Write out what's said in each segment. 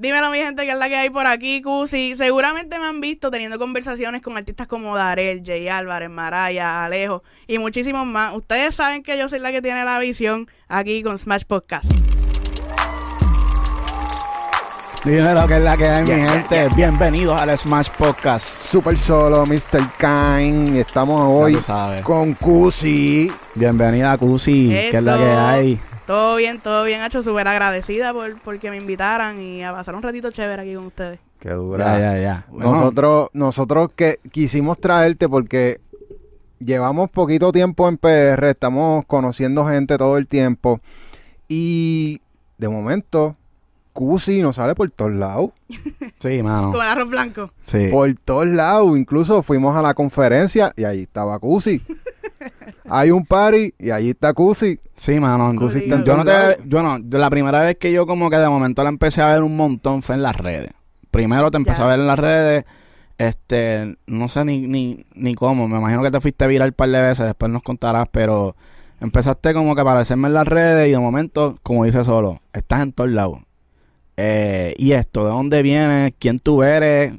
Dímelo, mi gente, que es la que hay por aquí, Cusi. Seguramente me han visto teniendo conversaciones con artistas como Darel, Jay Álvarez, Maraya, Alejo y muchísimos más. Ustedes saben que yo soy la que tiene la visión aquí con Smash Podcast. Dímelo que es la que hay, mi gente. Bienvenidos al Smash Podcast. Super solo, Mr. Kine. Estamos hoy con Cusi. Bienvenida, Cusi, que es la que hay. Todo bien, todo bien, hecho súper agradecida por porque me invitaran y a pasar un ratito chévere aquí con ustedes. Qué dura. Ya, ya, ya. Bueno, Nosotros, nosotros que quisimos traerte porque llevamos poquito tiempo en PR, estamos conociendo gente todo el tiempo y de momento Cusi nos sale por todos lados. Sí, mano. Con arroz blanco. Sí. Por todos lados. Incluso fuimos a la conferencia y allí estaba Cusi. Hay un party y allí está Cusi. Sí, mano. Cusi está en Yo no te, yo no, de la primera vez que yo como que de momento la empecé a ver un montón fue en las redes. Primero te empecé Ya. a ver en las redes, este, no sé ni, ni, ni cómo, me imagino que te fuiste viral un par de veces, después nos contarás, pero empezaste como que a aparecerme en las redes y de momento, como dice solo, estás en todos lados. Eh, y esto, ¿de dónde vienes? ¿Quién tú eres?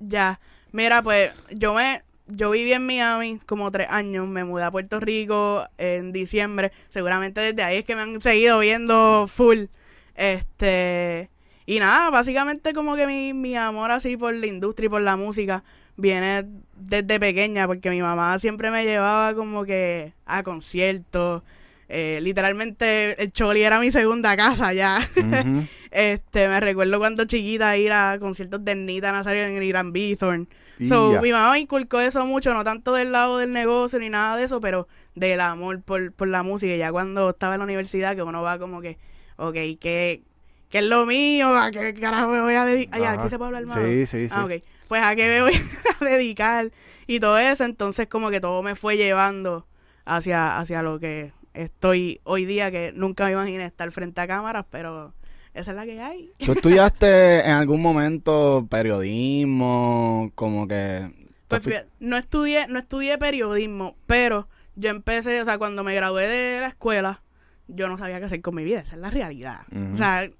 Ya. Mira, pues yo me yo viví en Miami como tres años, me mudé a Puerto Rico en diciembre. Seguramente desde ahí es que me han seguido viendo full. Este. Y nada, básicamente como que mi, mi amor así por la industria y por la música viene desde pequeña, porque mi mamá siempre me llevaba como que a conciertos. Eh, literalmente el Choli era mi segunda casa ya. Este, me recuerdo cuando chiquita ir a conciertos de Nita Nazario en el Irán Bithorn. So, mi mamá me inculcó eso mucho, no tanto del lado del negocio ni nada de eso, pero del amor por, por la música. Ya cuando estaba en la universidad, que uno va como que, ok, ¿qué, qué es lo mío? ¿A qué carajo me voy a dedicar? Ay, aquí se puede hablar más. Sí, sí, sí. Ah, ok. Pues a qué me voy a dedicar y todo eso. Entonces, como que todo me fue llevando hacia, hacia lo que estoy hoy día, que nunca me imaginé estar frente a cámaras, pero esa es la que hay. ¿Tú estudiaste en algún momento periodismo? Como que... Pues fíjate, no estudié, no estudié periodismo, pero yo empecé, o sea, cuando me gradué de la escuela, yo no sabía qué hacer con mi vida, esa es la realidad. O sea,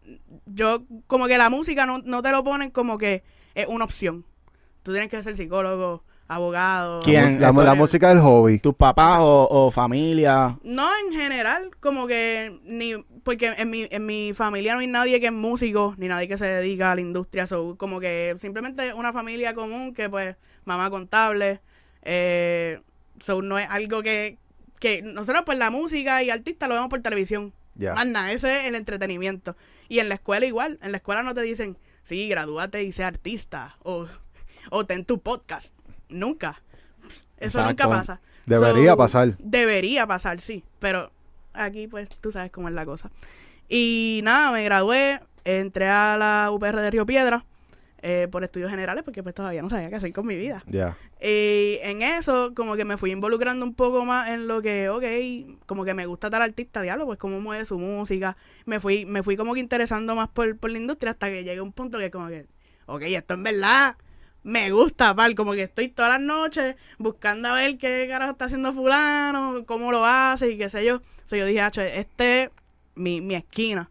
yo como que la música no, no te lo ponen como que es una opción. Tú tienes que ser psicólogo, abogado. ¿Quién? La, música del hobby. ¿Tus papás o, o familia? No, en general, como que ni porque en mi, en mi familia no hay nadie que es músico, ni nadie que se dedica a la industria, so, como que simplemente una familia común que pues mamá contable, eh, so, no es algo que, que nosotros pues la música y artistas lo vemos por televisión, Ya. más nada, ese es el entretenimiento. Y en la escuela igual, en la escuela no te dicen, sí, gradúate y sé artista, o, o ten tu podcast, nunca. Eso Exacto. nunca pasa. Debería So, pasar. Debería pasar, sí. Pero aquí, pues, tú sabes cómo es la cosa. Y nada, me gradué, entré a la UPR de Río Piedra eh, por estudios generales, porque pues todavía no sabía qué hacer con mi vida. Ya. Y en eso, como que me fui involucrando un poco más en lo que, ok, como que me gusta tal artista, diablo, pues cómo mueve su música. Me fui, me fui como que interesando más por, por la industria hasta que llegué a un punto que como que, ok, esto en verdad me gusta, pal, como que estoy todas las noches buscando a ver qué carajo está haciendo fulano, cómo lo hace y qué sé yo. So yo dije, "Acho, este es mi, mi esquina.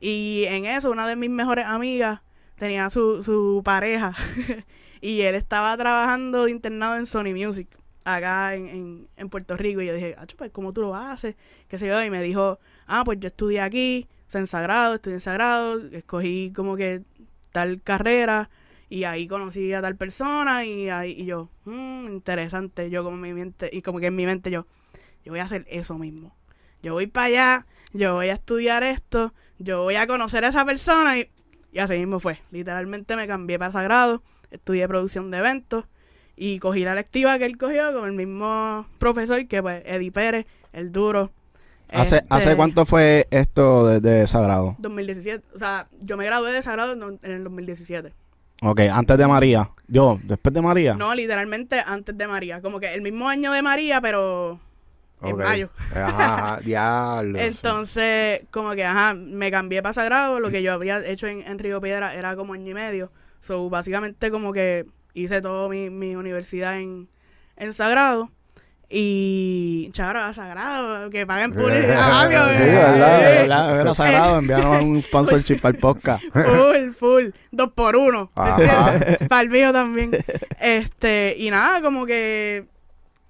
Y en eso, una de mis mejores amigas tenía su, su pareja y él estaba trabajando internado en Sony Music acá en, en, en Puerto Rico. Y yo dije, "Acho, pues, ¿cómo tú lo haces? ¿Qué sé yo? Y me dijo, ah, pues yo estudié aquí, o sea, en Sagrado, estudié en Sagrado, escogí como que tal carrera y ahí conocí a tal persona y ahí y yo, "Mm, interesante, yo como mi mente, y como que en mi mente yo, yo voy a hacer eso mismo. Yo voy para allá, yo voy a estudiar esto, yo voy a conocer a esa persona y, y así mismo fue. Literalmente me cambié para Sagrado, estudié producción de eventos y cogí la lectiva que él cogió con el mismo profesor que pues Eddie Pérez, el duro. ¿Hace, Este, ¿Hace cuánto fue esto de, de Sagrado? 2017. O sea, yo me gradué de Sagrado en en el 2017. Ok, antes de María. Yo, después de María. No, literalmente antes de María. Como que el mismo año de María, pero en Ok. mayo. Ajá, ajá, diablo. Entonces, como que, ajá, me cambié para Sagrado. Lo que yo había hecho en, en Río Piedra era como año y medio. So, básicamente como que hice toda mi, mi universidad en, en Sagrado. Y Chabra Sagrado, que paguen publicidad. algo, Sí, eh. ¿verdad? Verdad, verdad, sagrado, enviaron un sponsorship al podcast. Full, full. Dos por uno. Para el mío también. Este, y nada, como que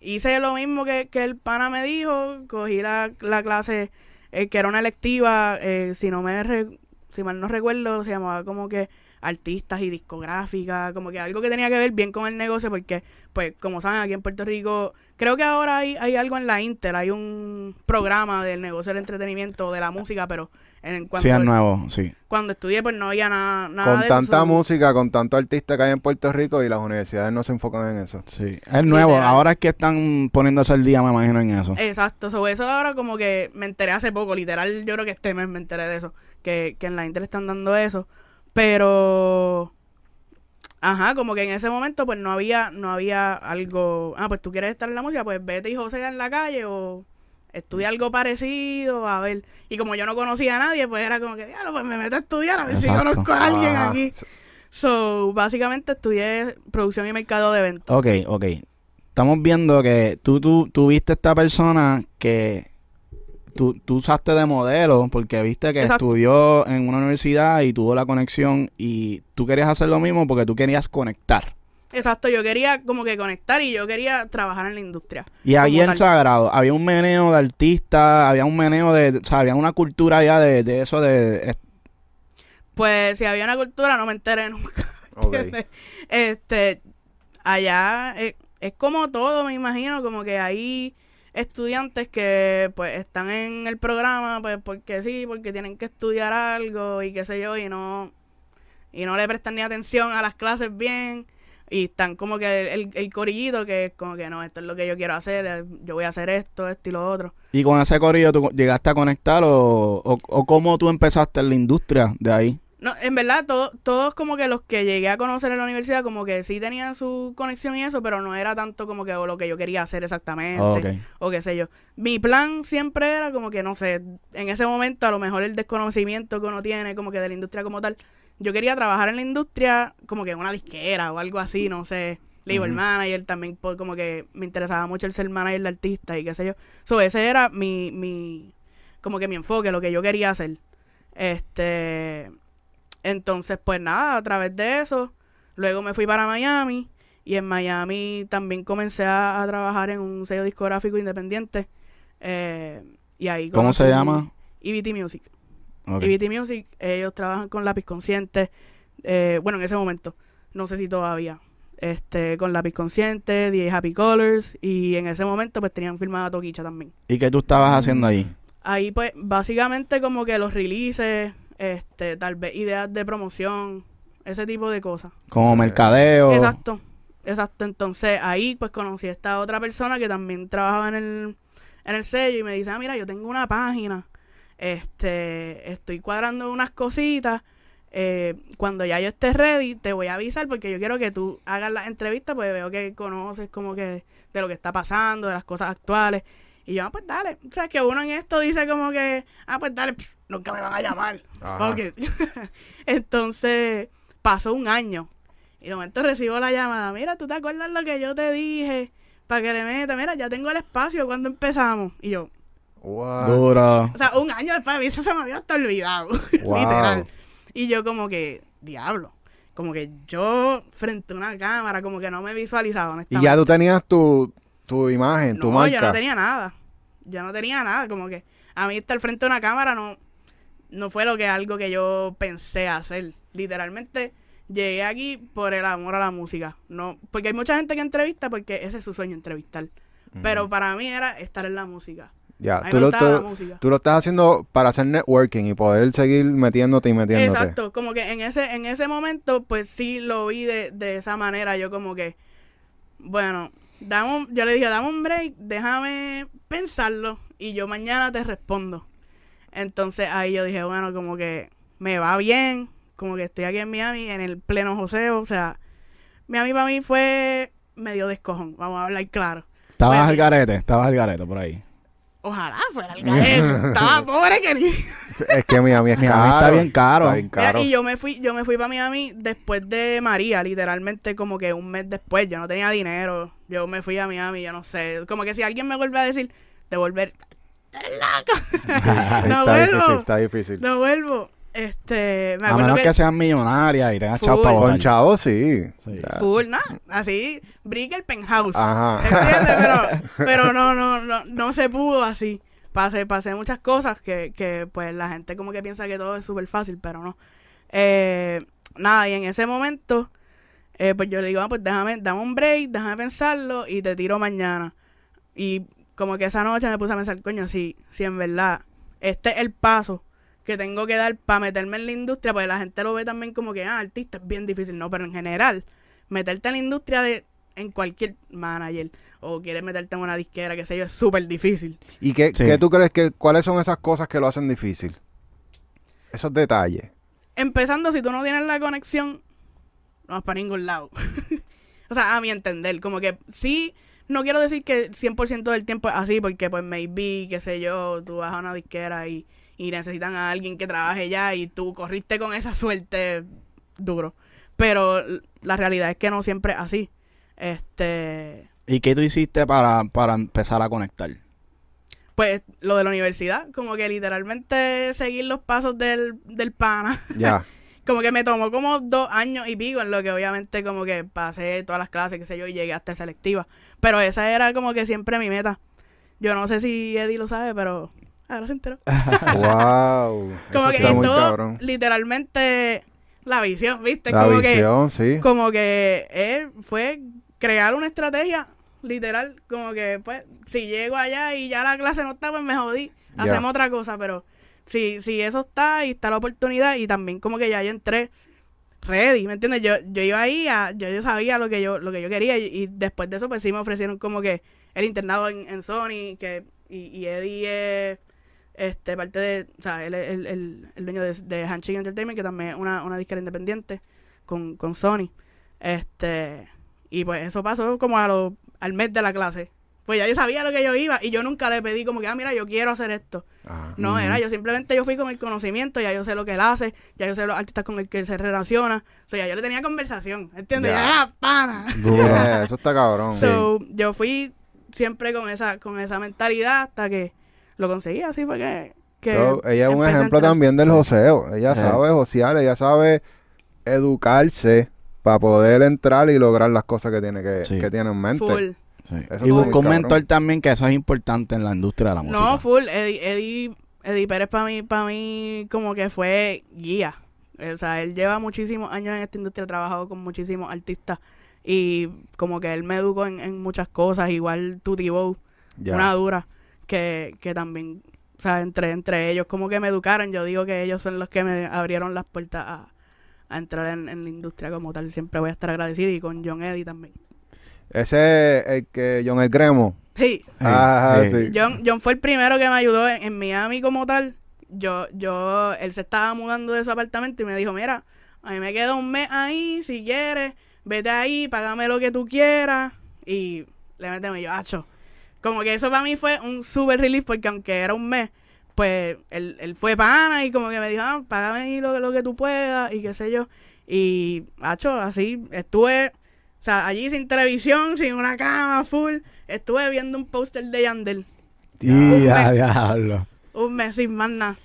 hice lo mismo que, que el pana me dijo. Cogí la, la clase eh, que era una electiva, eh, si no me re- si mal no recuerdo, se llamaba como que artistas y discográficas, como que algo que tenía que ver bien con el negocio, porque, pues, como saben, aquí en Puerto Rico, creo que ahora hay, hay algo en la Inter, hay un programa del negocio del entretenimiento, de la música, pero en cuanto Sí, es nuevo, sí. cuando estudié, pues no había nada, nada Con de eso, tanta música, con tanto artista que hay en Puerto Rico y las universidades no se enfocan en eso. Sí, es nuevo. Literal. Ahora es que están poniéndose al día, me imagino, en eso. Exacto, sobre eso ahora como que me enteré hace poco, literal, yo creo que este mes me enteré de eso, que, que en la Inter están dando eso, pero, ajá, como que en ese momento pues no había, no había algo, ah, pues tú quieres estar en la música, pues vete y José en la calle o estudia algo parecido, a ver, y como yo no conocía a nadie, pues era como que, diablo, pues me meto a estudiar a ver si conozco a alguien aquí. So, básicamente estudié producción y mercado de eventos. Ok, ok. Estamos viendo que tú, tú, tú viste esta persona que tú, tú usaste de modelo porque viste que Exacto. estudió en una universidad y tuvo la conexión y tú querías hacer lo mismo porque tú querías conectar. Exacto, yo quería como que conectar y yo quería trabajar en la industria. Y ahí en. Sagrado había un meneo de artistas, había un meneo de, o sea, había una cultura ya de, de eso de... Pues si había una cultura no me enteré nunca. Ok. ¿entiendes? Este, allá eh, es como todo, me imagino, como que hay estudiantes que pues están en el programa pues porque sí, porque tienen que estudiar algo y qué sé yo y no y no le prestan ni atención a las clases bien y están como que el, el, el corillito que es como que no, esto es lo que yo quiero hacer, eh, yo voy a hacer esto, esto y lo otro. Y con ese corrido tú llegaste a conectar o, o, o cómo tú empezaste en la industria de ahí. No, en verdad, todo- todos como que los que llegué a conocer en la universidad, como que sí tenían su conexión y eso, pero no era tanto como que lo que yo quería hacer exactamente, Ok. o qué sé yo. Mi plan siempre era como que, no sé, en ese momento a lo mejor el desconocimiento que uno tiene como que de la industria como tal, yo quería trabajar en la industria como que en una disquera o algo así, no sé, label Ujú. manager, también como que me interesaba mucho el ser manager de artista y qué sé yo. So, ese era mi, mi, como que mi enfoque, lo que yo quería hacer. Este, entonces, pues nada, a través de eso, luego me fui para Miami y en Miami también comencé a, a trabajar en un sello discográfico independiente. eh, y ahí ¿Cómo se llama? EBT Music. Ok. EBT Music, ellos trabajan con lápiz consciente. eh, bueno, en ese momento, no sé si todavía. Este, con lápiz consciente, DJ Happy Colors. Y en ese momento, pues tenían firmada a Toquicha también. ¿Y qué tú estabas haciendo ahí? Ahí, pues, básicamente como que los releases, este, tal vez ideas de promoción, ese tipo de cosas. Como mercadeo. Exacto, exacto. Entonces ahí pues conocí a esta otra persona que también trabajaba en el, en el sello y me dice, ah, mira, yo tengo una página, este, estoy cuadrando unas cositas, eh, cuando ya yo esté ready te voy a avisar porque yo quiero que tú hagas las entrevistas, pues veo que conoces como que de lo que está pasando, de las cosas actuales. Y yo, ah, pues dale. O sea, que uno en esto dice como que, ah, pues dale, pff, nunca me van a llamar. It. Entonces, pasó un año. Y de momento recibo la llamada. Mira, ¿tú te acuerdas lo que yo te dije? Para que le meta. Mira, ya tengo el espacio cuando empezamos. Y yo, What? Duro. o sea, un año después, a mí eso se me había hasta olvidado. Wow. Literal. Y yo como que, diablo. Como que yo frente a una cámara, como que no me visualizaba, Y honestamente. ya tú tenías tu, tu imagen, tu no, marca. yo no tenía nada. Yo no tenía nada. Como que a mí estar frente a una cámara no, no fue lo que algo que yo pensé hacer. Literalmente llegué aquí por el amor a la música. No, porque hay mucha gente que entrevista porque ese es su sueño, entrevistar. Pero para mí era estar en la música. Ya, tú lo, tú, tú lo estás haciendo para hacer networking y poder seguir metiéndote y metiéndote. Exacto, como que en ese, en ese momento, pues sí lo vi de, de esa manera. Yo como que, bueno, dame un- yo le dije, dame un break, déjame pensarlo y yo mañana te respondo. Entonces ahí yo dije, bueno, como que me va bien, como que estoy aquí en Miami, en el pleno joseo, o sea, Miami para mí fue medio descojón, vamos a hablar claro. Estabas Bueno. al garete, estabas al garete por ahí. Ojalá fuera el garete. Estaba pobre que ni... Es que Miami es Miami caro. está bien caro. Está bien Mira, caro. y yo me fui, yo me fui para Miami después de María, literalmente como que un mes después. Yo no tenía dinero. Yo me fui a Miami, yo no sé. Como que si alguien me vuelve a decir, devolver, eres no está difícil, vuelvo. está difícil. No vuelvo. Este, me A menos que, que, sean millonarias y tengas Full. chavo para Con votar. chavo, sí. Full, ¿no? Así, Brickell Penthouse. Ajá. ¿Entiendes? Pero, pero no, no, no, no se pudo así. Pasé, pasé muchas cosas que, que pues la gente como que piensa que todo es súper fácil, pero no. Eh, nada, y en ese momento, eh, pues yo le digo, ah, pues déjame, dame un break, déjame pensarlo y te tiro mañana. Y como que esa noche me puse a pensar, coño, si, si en verdad este es el paso que tengo que dar para meterme en la industria, pues la gente lo ve también como que, ah, artista es bien difícil, no, pero en general, meterte en la industria de en cualquier manager o quieres meterte en una disquera, que sé yo, es súper difícil. ¿Y qué, Sí. qué tú crees que, cuáles son esas cosas que lo hacen difícil? Esos detalles. Empezando, si tú no tienes la conexión, no vas para ningún lado. o sea, a mi entender, como que sí, no quiero decir que 100% del tiempo es así, porque pues maybe, qué sé yo, tú vas a una disquera y, y necesitan a alguien que trabaje ya y tú corriste con esa suerte duro. Pero la realidad es que no siempre es así. Este, ¿Y qué tú hiciste para, para empezar a conectar? pues lo de la universidad, como que literalmente seguir los pasos del, del pana. Ya. como que me tomó como dos años y pico en lo que obviamente como que pasé todas las clases, qué sé yo, y llegué hasta selectiva. Pero esa era como que siempre mi meta. Yo no sé si Eddie lo sabe, pero ahora se enteró. wow. Como Eso que muy todo, cabrón. literalmente, la visión, ¿viste? La como visión, sí. que como que él fue crear una estrategia, literal, como que pues si llego allá y ya la clase no está, pues me jodí. Hacemos otra cosa, pero si, si eso está y está la oportunidad y también como que ya yo entré ready, ¿me entiendes? Yo, yo iba ahí, a, yo, yo sabía lo que yo, lo que yo quería y, y después de eso pues sí me ofrecieron como que el internado en, Sony, que y, Eddie es este parte de, o sea, él es el, el, el dueño de, de Handshake Entertainment, que también es una, una disquera independiente con, con Sony. Este, y pues eso pasó como a lo, al mes de la clase. Pues ya yo sabía lo que yo iba y yo nunca le pedí como que, ah, mira, yo quiero hacer esto. Ajá. No, era yo simplemente yo fui con el conocimiento, ya yo sé lo que él hace, ya yo sé los artistas con el que él se relaciona. O sea, ya yo le tenía conversación, ¿entiendes? Ya. Ya era pana. Duro. Yeah, eso está cabrón. So, yo fui siempre con esa, con esa mentalidad hasta que lo conseguí, así fue que... que ella es un ejemplo también del Sí. joseo. Ella Sí. sabe josear, ella sabe educarse para poder entrar y lograr las cosas que tiene que, Sí. que tiene en mente. Full. Sí. Y buscó un cabrón. mentor también, que eso es importante en la industria de la música. No, full. Eddie, Eddie, Eddie Pérez para mí, para mí como que fue guía. O sea, él lleva muchísimos años en esta industria, ha trabajado con muchísimos artistas y como que él me educó en, en muchas cosas, igual Tutti Bow, una dura, que, que también, o sea, entre, entre ellos como que me educaron, yo digo que ellos son los que me abrieron las puertas a, a entrar en, en la industria como tal, siempre voy a estar agradecido y con John Eddie también. Ese es el que John El Gremo. Sí, Sí, Ah, sí. sí. John, John fue el primero que me ayudó en, en Miami como tal. Yo, yo, él se estaba mudando de su apartamento y me dijo, mira, a mí me queda un mes ahí, si quieres, vete ahí, págame lo que tú quieras. Y le metemos yo, hacho. Como que eso para mí fue un super relief porque aunque era un mes, pues él, él fue pana y como que me dijo, ah, págame ahí lo, lo que tú puedas y qué sé yo. Y, hacho, así, estuve, o sea, allí sin televisión, sin una cama full, estuve viendo un póster de Yandel. Y ya, diablo. Un mes sin más nada.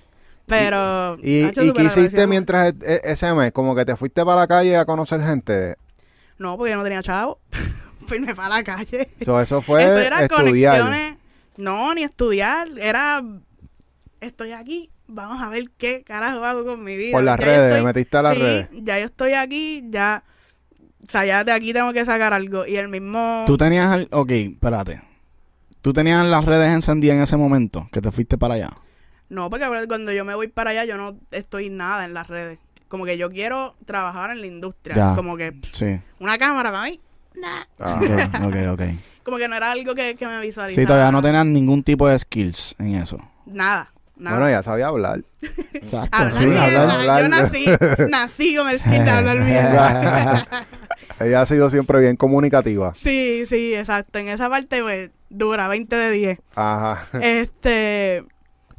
Pero. ¿Y, y qué hiciste mientras e- e- ese mes? Como que te fuiste para la calle a conocer gente. No, porque yo no tenía chavo. pues me fue a la calle. So, eso fue Eso era estudiar. conexiones. No, ni estudiar. Era. Estoy aquí. Vamos a ver qué carajo hago con mi vida. Por las Ya redes, estoy- metiste a las sí, redes. Ya yo estoy aquí. Ya. O sea, ya de aquí tengo que sacar algo. Y el mismo. Tú tenías, al- ok, espérate. Tú tenías las redes encendidas en ese momento, que te fuiste para allá. No, porque ahora cuando yo me voy para allá, yo no estoy nada en las redes. Como que yo quiero trabajar en la industria. Ya. Como que pff, Sí. una cámara para mí. Nah. Ah, Ok, ok, ok. Como que no era algo que, que me visualizaba. Sí, todavía no tenías ningún tipo de skills en eso. Nada, nada. Bueno, ya sabía hablar. Exacto, Hablar sí, hablar. hablar. Yo nací, nací con el skill de hablar mierda. Ella ha sido siempre bien comunicativa. Sí, sí, exacto. En esa parte, pues, dura, 20 de 10. Ajá. Este,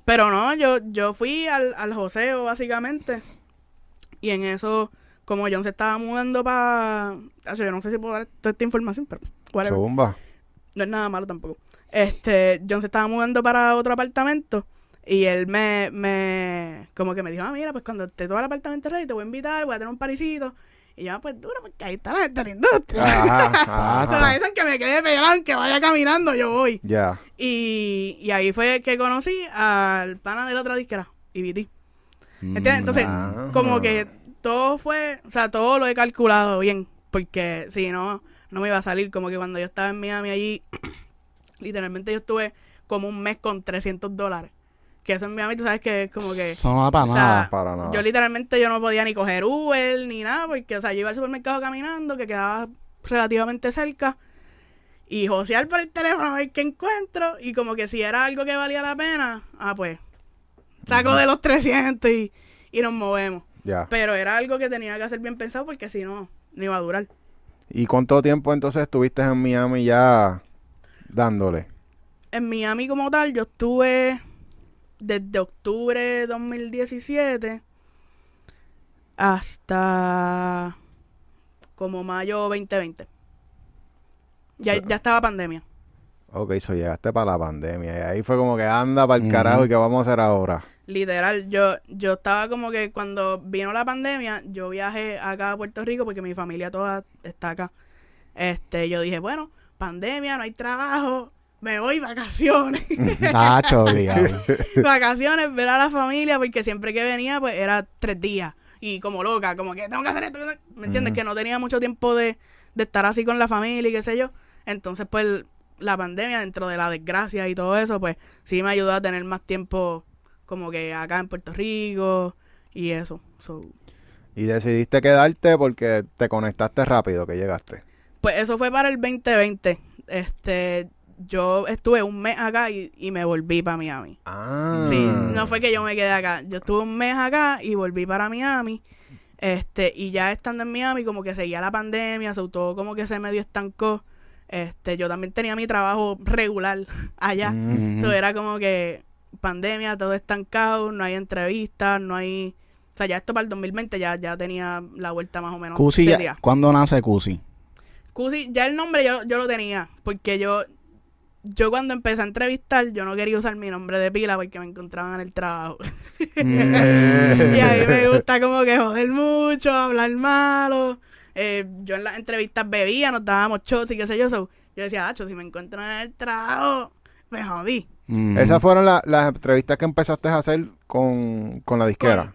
pero no, yo, yo fui al, al joseo, básicamente. Y en eso, como John se estaba mudando para... Yo no sé si puedo dar toda esta información, pero whatever. Zumba. No es nada malo tampoco. Este, John se estaba mudando para otro apartamento. Y él me, me, como que me dijo, ah, mira, pues cuando esté todo el apartamento ready, te voy a invitar, voy a tener un parisito. Y yo, ah, pues duro, porque ahí está la gente de la industria. Ajá, ajá. dicen que me quede pelán, que vaya caminando, yo voy. Ya. Y, y ahí fue que conocí al pana de la otra disquera, IBT. ¿Entiendes? Entonces, Ah. como que todo fue, o sea, todo lo he calculado bien, porque si no, no me iba a salir. Como que cuando yo estaba en Miami allí, literalmente yo estuve como un mes con 300 dólares. Que eso en Miami, tú sabes que es como que... Eso no da para O sea, nada. Para nada. Yo literalmente yo no podía ni coger Uber ni nada, porque, o sea, yo iba al supermercado caminando, que quedaba relativamente cerca, y josear por el teléfono a ver qué encuentro, y como que si era algo que valía la pena, ah, pues, saco de los 300 y, y nos movemos. Ya. Pero era algo que tenía que hacer bien pensado, porque si no, no iba a durar. ¿Y cuánto tiempo entonces estuviste en Miami ya dándole? En Miami como tal, yo estuve desde octubre de 2017 hasta como mayo 2020. Ya, O sea- ya estaba pandemia. Ok, eso llegaste para la pandemia. Y ahí fue como que anda para el carajo y qué vamos a hacer ahora. Literal, yo, yo estaba como que cuando vino la pandemia, yo viajé acá a Puerto Rico porque mi familia toda está acá. Este, yo dije, bueno, pandemia, no hay trabajo, me voy vacaciones. Obligado. vacaciones, ver a la familia, porque siempre que venía, pues era tres días. Y como loca, como que tengo que hacer esto. ¿Me entiendes? Que no tenía mucho tiempo de, de estar así con la familia y qué sé yo. Entonces, pues, la pandemia, dentro de la desgracia y todo eso, pues, sí me ayudó a tener más tiempo como que acá en Puerto Rico y eso. So, Y decidiste quedarte porque te conectaste rápido que llegaste. pues eso fue para el 2020. Este, yo estuve un mes acá y, y me volví para Miami. Ah. Sí, no fue que yo me quedé acá. Yo estuve un mes acá y volví para Miami. Este, y ya estando en Miami, como que seguía la pandemia, sobre todo como que se medio estancó. Este, yo también tenía mi trabajo regular allá. Mm. Eso era como que pandemia, todo estancado, no hay entrevistas, no hay. O sea, ya esto para el 2020 ya, ya tenía la vuelta más o menos. Cusi, ya-. ¿cuándo nace Cusi? Cusi, ya el nombre yo, yo lo tenía, porque yo, yo cuando empecé a entrevistar, yo no quería usar mi nombre de pila porque me encontraban en el trabajo. Mm. y a mí me gusta como que joder mucho, hablar malo. Eh, yo en las entrevistas bebía, nos dábamos shots y qué sé yo. so, yo decía, Acho, si me encuentran en el trabajo, me jodí. Mm. Esas fueron la- las entrevistas que empezaste a hacer con, con la disquera.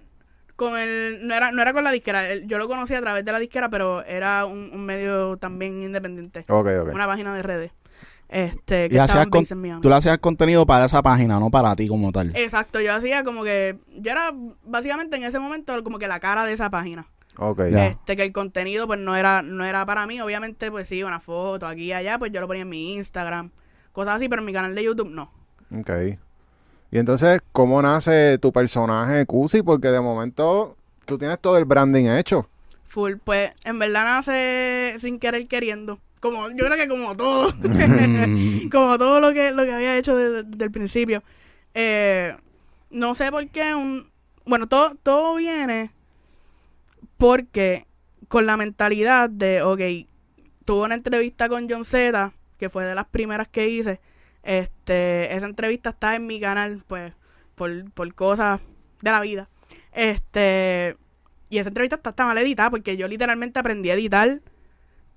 Con el, no era, no era con la disquera, el- yo lo conocí a través de la disquera, pero era un, un medio también independiente. Ok, ok. Una página de redes. Este, Y que estaba hacías en con- base en Miami. Tú le hacías contenido para esa página, no para ti como tal. Exacto, yo hacía como que, yo era básicamente en ese momento como que la cara de esa página. Ok. Ya. Este, que el contenido pues no era, no era para mí, obviamente pues sí, una foto aquí y allá, pues yo lo ponía en mi Instagram, cosas así, pero en mi canal de YouTube no. Ok. Y entonces, ¿cómo nace tu personaje Cusi? Porque de momento tú tienes todo el branding hecho. Full, pues en verdad nace sin querer queriendo. Como, yo creo que como todo. Mm. como todo lo que, lo que había hecho desde, desde el principio. Eh, no sé por qué un... Bueno, todo, todo viene porque con la mentalidad de, ok, tuve una entrevista con John Z, que fue de las primeras que hice. Este, esa entrevista está en mi canal, pues, por, por cosas de la vida. Este, y esa entrevista está, está mal editada porque yo literalmente aprendí a editar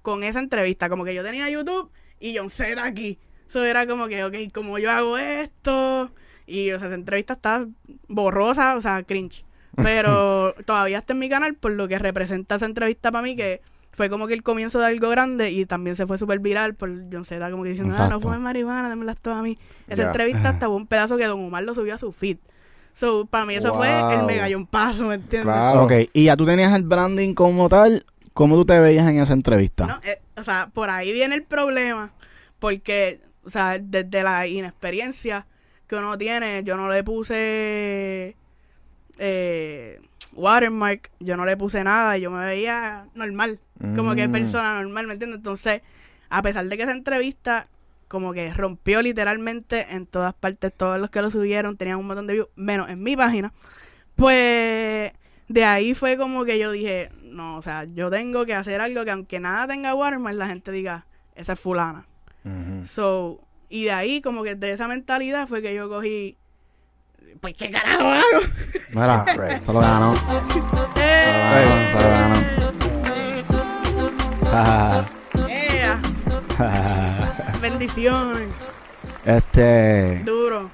con esa entrevista. Como que yo tenía YouTube y John Z aquí. Eso era como que, ok, como yo hago esto. Y, o sea, esa entrevista está borrosa, o sea, cringe. Pero todavía está en mi canal por lo que representa esa entrevista para mí, que fue como que el comienzo de algo grande y también se fue súper viral por John Z, como que diciendo, ah, no fumes marihuana, dámelas todas a mí. Esa entrevista hasta hubo un pedazo que Don Omar lo subió a su feed. So, para mí eso fue el mega un paso, ¿me entiendes? Claro. Ok, y ya tú tenías el branding como tal. ¿Cómo tú te veías en esa entrevista? No, eh, o sea, por ahí viene el problema, porque, o sea, desde la inexperiencia que uno tiene, yo no le puse eh, watermark, yo no le puse nada, yo me veía normal, como que Mm. persona normal, ¿me entiendes? Entonces, a pesar de que esa entrevista como que rompió literalmente en todas partes, todos los que lo subieron tenían un montón de views, menos en mi página, pues de ahí fue como que yo dije, no, o sea, yo tengo que hacer algo que aunque nada tenga watermark, la gente diga, esa es fulana. So, y de ahí como que de esa mentalidad fue que yo cogí, pues qué carajo hago. Mira, se lo ganó. Eh, Se lo ganó, bendición, este, duro.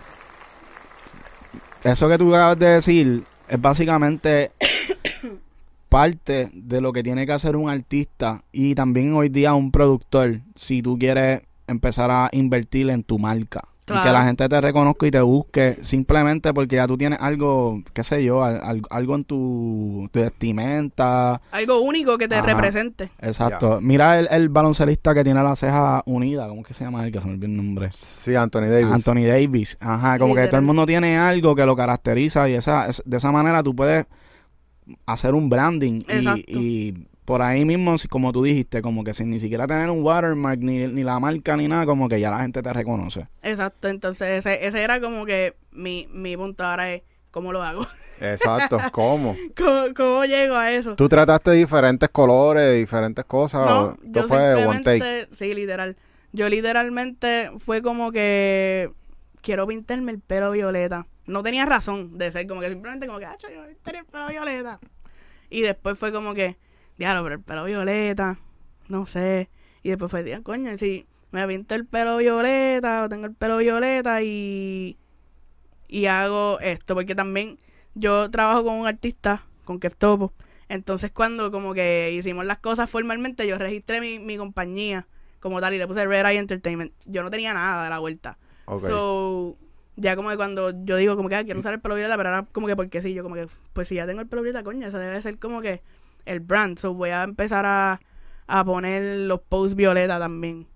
eso que tú acabas de decir es básicamente parte de lo que tiene que hacer un artista y también hoy día un productor si tú quieres empezar a invertir en tu marca y que la gente te reconozca y te busque simplemente porque ya tú tienes algo, qué sé yo, al- al- algo en tu, tu vestimenta. Algo único que te Ajá. represente. Exacto. Mira el, el baloncelista que tiene la ceja unida, ¿cómo es que se llama él? Que se me olvidó el nombre. Sí, Anthony Davis. Anthony Davis. Ajá, como que todo el mundo tiene algo que lo caracteriza y esa, es- de esa manera tú puedes hacer un branding. Y, Exacto. y por ahí mismo, si- como tú dijiste, como que sin ni siquiera tener un watermark, ni, ni la marca, ni nada, como que ya la gente te reconoce. Exacto, entonces ese, ese era como que mi, mi punto ahora es, ¿cómo lo hago? Exacto. ¿Cómo? ¿Cómo, cómo llego a eso? ¿Tú trataste diferentes colores, diferentes cosas? No, yo esto fue one take? simplemente, sí, literal. Yo literalmente fue como que quiero pintarme el pelo violeta. No tenía razón de ser como que simplemente como que, ah, yo me pintaría el pelo violeta. Y después fue como que, diablo, pero el pelo violeta, no sé. Y después fue, "Diablo, coño, si me pinto el pelo violeta, o tengo el pelo violeta y, y hago esto, porque también yo trabajo con un artista, con Keftopo. Entonces cuando como que hicimos las cosas formalmente, yo registré mi, mi compañía como tal y le puse Red Eye Entertainment. Yo no tenía nada de la vuelta. Ok. So, ya como que cuando yo digo como que ah, quiero usar el pelo violeta, pero ahora como que porque sí, yo como que, pues si ya tengo el pelo violeta, coño, ese debe ser como que el brand. So voy a empezar a, a poner los posts violeta también.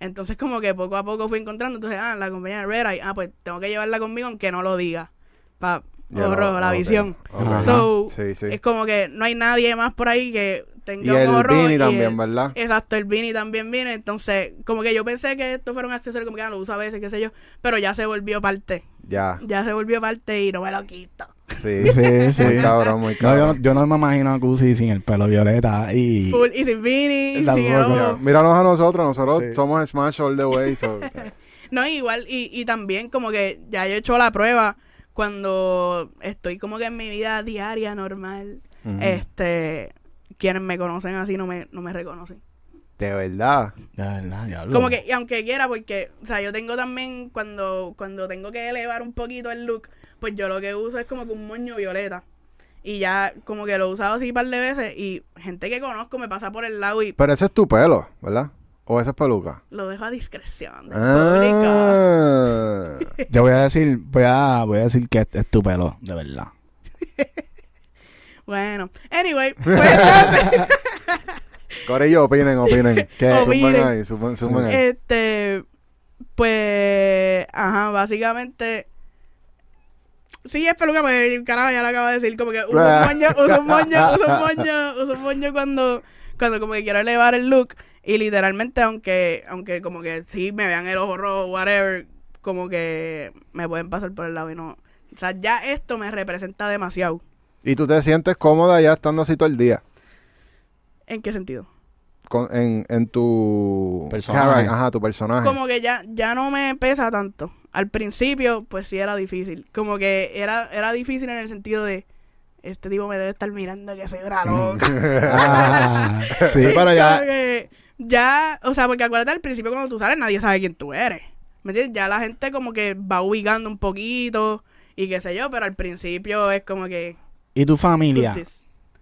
Entonces como que poco a poco fui encontrando, entonces, ah, la compañía de Red Eye, ah, pues tengo que llevarla conmigo aunque no lo diga. Pa, Ya ahorro lo- la visión. So, Sí, sí. es como que no hay nadie más por ahí que tenga Y un el ahorro Vini y también, el- ¿verdad? Exacto, el Vini también viene. Entonces, como que yo pensé que esto fuera un accesorio como que ah, lo uso a veces, qué sé yo. Pero ya se volvió parte. Ya. Ya se volvió parte y no me lo quito. Sí. Sí, sí. Muy cabrón, muy cabrón. no- yo no me imagino a Cusi sin el pelo violeta y... Full, y sin Vini, sin Mira, míranos a nosotros, nosotros Sí. somos Smash all the way. so- No, igual, y, y también como que ya yo he hecho la prueba cuando estoy como que en mi vida diaria normal. Este, quienes me conocen así no me, no me reconocen. De verdad. De verdad, diablo. Como que, y aunque quiera, porque, o sea, yo tengo también, cuando, cuando tengo que elevar un poquito el look, pues yo lo que uso es como que un moño violeta. Y ya, como que lo he usado así un par de veces, y gente que conozco me pasa por el lado y Pero ese es tu pelo, ¿verdad? ¿O esa es peluca? lo dejo a discreción del público. Ah. Yo voy a decir, voy a, voy a decir que es tu pelo, de verdad. Bueno, anyway, pues entonces, Corillo, opinen, opinen. ¿Qué? Opinen. Ahí, suben, suben ahí. este, pues, ajá, básicamente, sí es peluca, pues, carajo, ya lo acabo de decir, como que uso un moño, uso un moño, uso un moño, uso un moño cuando, cuando como que quiero elevar el look, y literalmente, aunque, aunque como que sí me vean el ojo rojo, whatever, como que me pueden pasar por el lado y no, o sea, ya esto me representa demasiado. Y tú te sientes cómoda ya estando así todo el día. ¿En qué sentido? Con, en, en tu Personaje. Ajá, tu personaje. como que ya, ya no me pesa tanto. Al principio, pues sí era difícil. Como que era, era difícil en el sentido de este tipo me debe estar mirando que soy una loca. Ah, sí, pero ya... Que ya, o sea, porque acuérdate al principio cuando tú sales nadie sabe quién tú eres. ¿Me entiendes? Ya la gente como que va ubicando un poquito y qué sé yo, pero al principio es como que ¿Y tu familia?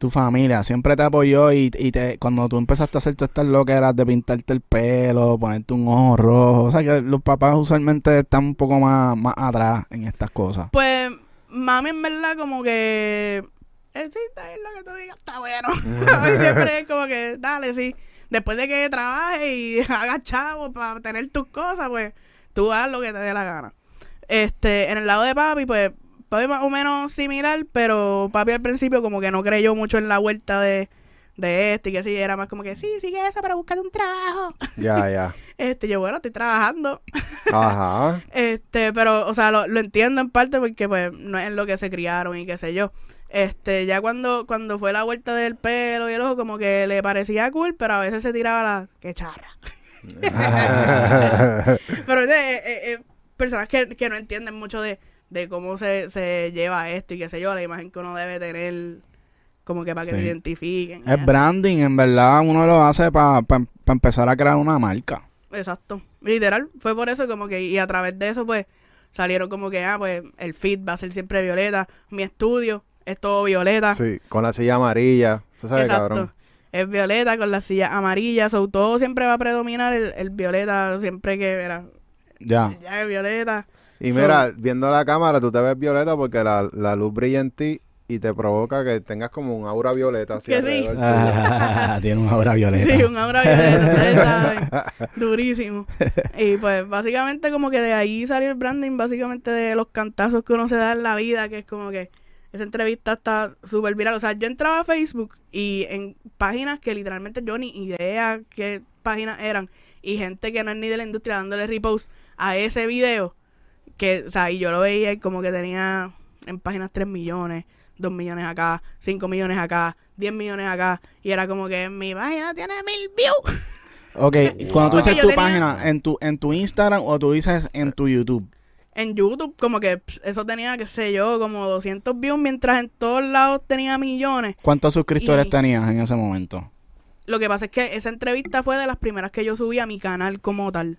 Tu familia siempre te apoyó y, y te, cuando tú empezaste a hacer todas estas loqueras de pintarte el pelo, ponerte un ojo rojo, o sea que los papás usualmente están un poco más, más atrás en estas cosas. Pues mami en verdad como que eh, sí, está bien lo que tú digas, está bueno. Siempre es como que, dale, sí. Después de que trabajes y hagas chavo para tener tus cosas, pues tú haz lo que te dé la gana. Este, en el lado de papi, pues papi más o menos similar, pero papi al principio como que no creyó mucho en la vuelta de, de este y que sí, era más como que sí, sigue eso para buscar un trabajo. Ya, ya. Este, yo bueno, estoy trabajando. Ajá. Este, pero, o sea, lo, lo entiendo en parte porque pues no es en lo que se criaron y qué sé yo. Este, ya cuando, cuando fue la vuelta del pelo y el ojo, como que le parecía cool, pero a veces se tiraba la que charra. pero eh, eh, eh, personas que, que no entienden mucho de, de cómo se, se lleva esto y qué sé yo, la imagen que uno debe tener como que para que Sí. se identifiquen. Es branding, en verdad uno lo hace para empezar a crear una marca. Exacto. Literal, fue por eso como que, y a través de eso, pues, salieron como que, ah, pues, el feed va a ser siempre violeta, mi estudio es todo violeta. Sí, con la silla amarilla. Eso sabe, Exacto. cabrón. Es violeta con la silla amarilla, so, todo siempre va a predominar el, el violeta, siempre que, mira, Ya. ya es violeta. Y So- mira, viendo la cámara, tú te ves violeta porque la, la luz brilla en ti y te provoca que tengas como un aura violeta. Que sí. Ah, Tiene una obra violeta. Sí, un aura violeta, ustedes saben. Durísimo. Y pues básicamente como que de ahí salió el branding, básicamente de los cantazos que uno se da en la vida, que es como que esa entrevista está súper viral. O sea, yo entraba a Facebook y en páginas que literalmente yo ni idea qué páginas eran y gente que no es ni de la industria dándole repost a ese video, que, o sea, y yo lo veía y como que tenía en páginas 3 millones, 2 millones acá, 5 millones acá, 10 millones acá, y era como que mi página tiene mil views. Ok, cuando tú dices tu tenía- página, ¿en tu, ¿en tu Instagram o tú dices en tu YouTube? En YouTube, como que eso tenía, qué sé yo, como 200 views, mientras en todos lados tenía millones. ¿Cuántos suscriptores Y- tenías en ese momento? Lo que pasa es que esa entrevista fue de las primeras que yo subí a mi canal como tal.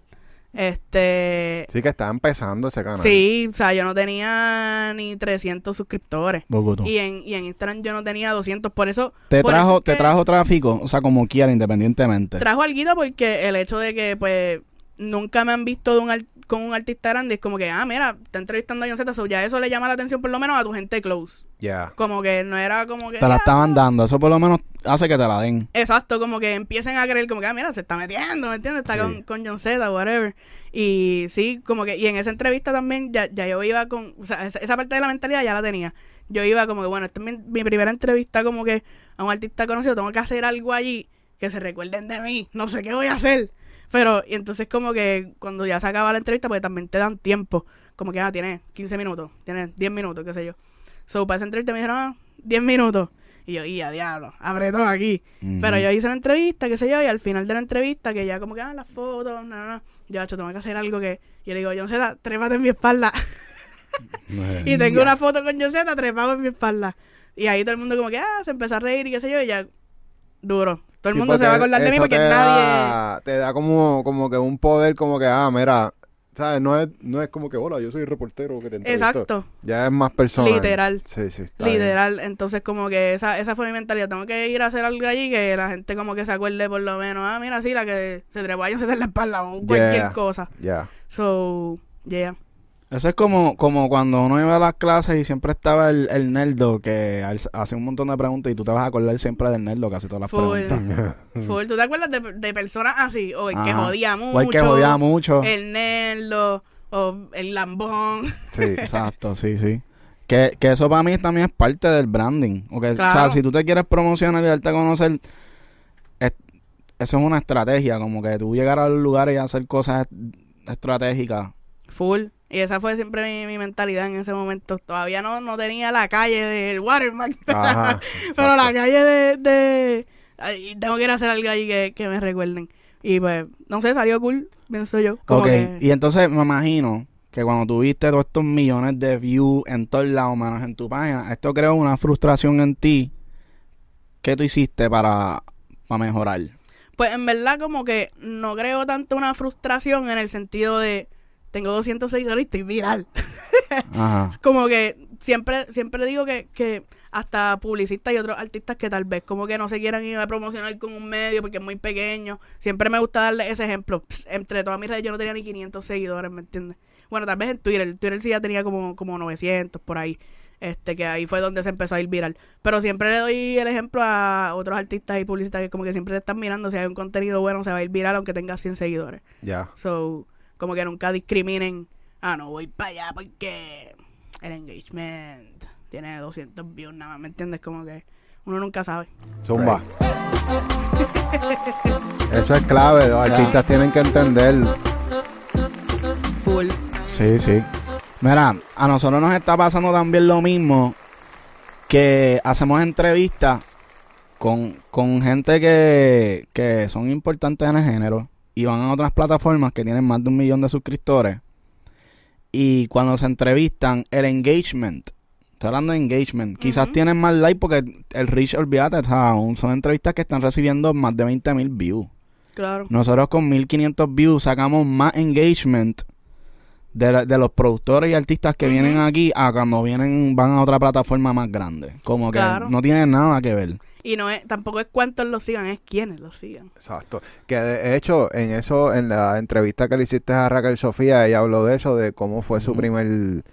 Este. Sí, que está empezando ese canal. Sí, o sea, yo no tenía ni 300 suscriptores. Y en, y en Instagram yo no tenía 200. Por eso. ¿Te por trajo, eso es te que trajo tráfico? O sea, como quiera, independientemente. Trajo algo porque el hecho de que, pues, nunca me han visto de un ar- con un artista grande es como que, ah, mira, está entrevistando a John Z, so ya eso le llama la atención por lo menos a tu gente close. Ya. Como que no era como que. te la "Ah, estaban dando. Eso por lo menos hace que te la den. Exacto, como que empiecen a creer, como que, ah, mira, se está metiendo, ¿me entiendes? Está Sí. con, con John Z, whatever. Y sí, como que, y en esa entrevista también ya, ya yo iba con, o sea, esa, esa parte de la mentalidad ya la tenía. Yo iba como que, bueno, esta es mi, mi primera entrevista como que a un artista conocido, tengo que hacer algo allí que se recuerden de mí, no sé qué voy a hacer. Pero, y entonces como que cuando ya se acaba la entrevista, pues también te dan tiempo. Como que, ah, tienes 15 minutos, tienes 10 minutos, qué sé yo. So, para esa entrevista me dijeron, ah, 10 minutos. Y yo, y a diablo, abre todo aquí. Pero yo hice la entrevista, qué sé yo, y al final de la entrevista, que ya como que, ah, las fotos, no, no, no. Yo, hecho, tengo que hacer algo que... Y yo le digo, John Z, trépate en mi espalda. y tengo una foto con John Z trepado en mi espalda. Y ahí todo el mundo como que, ah, se empezó a reír y qué sé yo, y ya, duro. Todo el Sí, mundo se va a acordar de mí porque te nadie... Da, te da como, como que un poder, como que, ah, mira, ¿sabes? No es, no es como que, hola, yo soy reportero que te entrevistó. Exacto, Ya es más personal. Literal. Sí, sí. está bien. literal. Entonces como que esa, esa fue mi mentalidad. Tengo que ir a hacer algo allí que la gente como que se acuerde por lo menos, ah, mira, sí, la que se trepó a Z en la espalda o cualquier Yeah. cosa. Ya. So, yeah. Eso es como, como cuando uno iba a las clases y siempre estaba el, el nerdo que hace un montón de preguntas y tú te vas a acordar siempre del nerdo que hace todas las Full. preguntas. Full. ¿Tú te acuerdas de, de personas así? O el que jodía mucho. O el que jodía mucho. El nerdo. O el lambón. Sí. Exacto, sí, sí. Que, que eso para mí también es parte del branding. O, sea, si tú te quieres promocionar y darte a conocer, es- eso es una estrategia, como que tú llegar a los lugares y hacer cosas estratégicas. Full. Y esa fue siempre mi, mi mentalidad en ese momento. Todavía no, no tenía la calle del watermark. Ajá. pero la calle de... de ay, tengo que ir a hacer algo allí que, que me recuerden. Y pues, no sé, salió cool, pienso yo. Como Ok, que- y entonces me imagino que cuando tuviste todos estos millones de views en todos lados, menos en tu página, esto creó una frustración en ti. ¿Qué tú hiciste para, para mejorar? Pues en verdad como que no creo tanto una frustración en el sentido de... Tengo 200 seguidores y estoy viral. Ajá. como que siempre siempre digo que, que hasta publicistas y otros artistas que tal vez como que no se quieran ir a promocionar con un medio porque es muy pequeño. Siempre me gusta darle ese ejemplo. Pss, entre todas mis redes yo no tenía ni 500 seguidores, ¿me entiendes? Bueno, tal vez en Twitter. Twitter sí ya tenía como, como 900 por ahí. Este, que ahí fue donde se empezó a ir viral. Pero siempre le doy el ejemplo a otros artistas y publicistas que como que siempre te están mirando. Si hay un contenido bueno, se va a ir viral aunque tenga 100 seguidores. Ya. So, como que nunca discriminen. Ah, no voy para allá porque el engagement tiene 200 views nada más, ¿me entiendes? Como que uno nunca sabe. Zumba. Eso es clave, los artistas tienen que entender. Full. Sí, sí. Mira, a nosotros nos está pasando también lo mismo que hacemos entrevistas con, con gente que, que son importantes en el género y van a otras plataformas que tienen más de un millón de suscriptores. Y cuando se entrevistan, el engagement, estoy hablando de engagement, quizás tienen más like porque el reach, olvídate, o sea, son entrevistas que están recibiendo más de 20 mil views. Claro. Nosotros con 1500 views sacamos más engagement de, la- de los productores y artistas que vienen aquí a cuando vienen van a otra plataforma más grande. Como que Claro. no tiene nada que ver. Y no es, tampoco es cuántos lo sigan, es quiénes lo sigan. Exacto. Que de hecho, en eso, en la entrevista que le hiciste a Raquel Sofía, ella habló de eso, de cómo fue su primer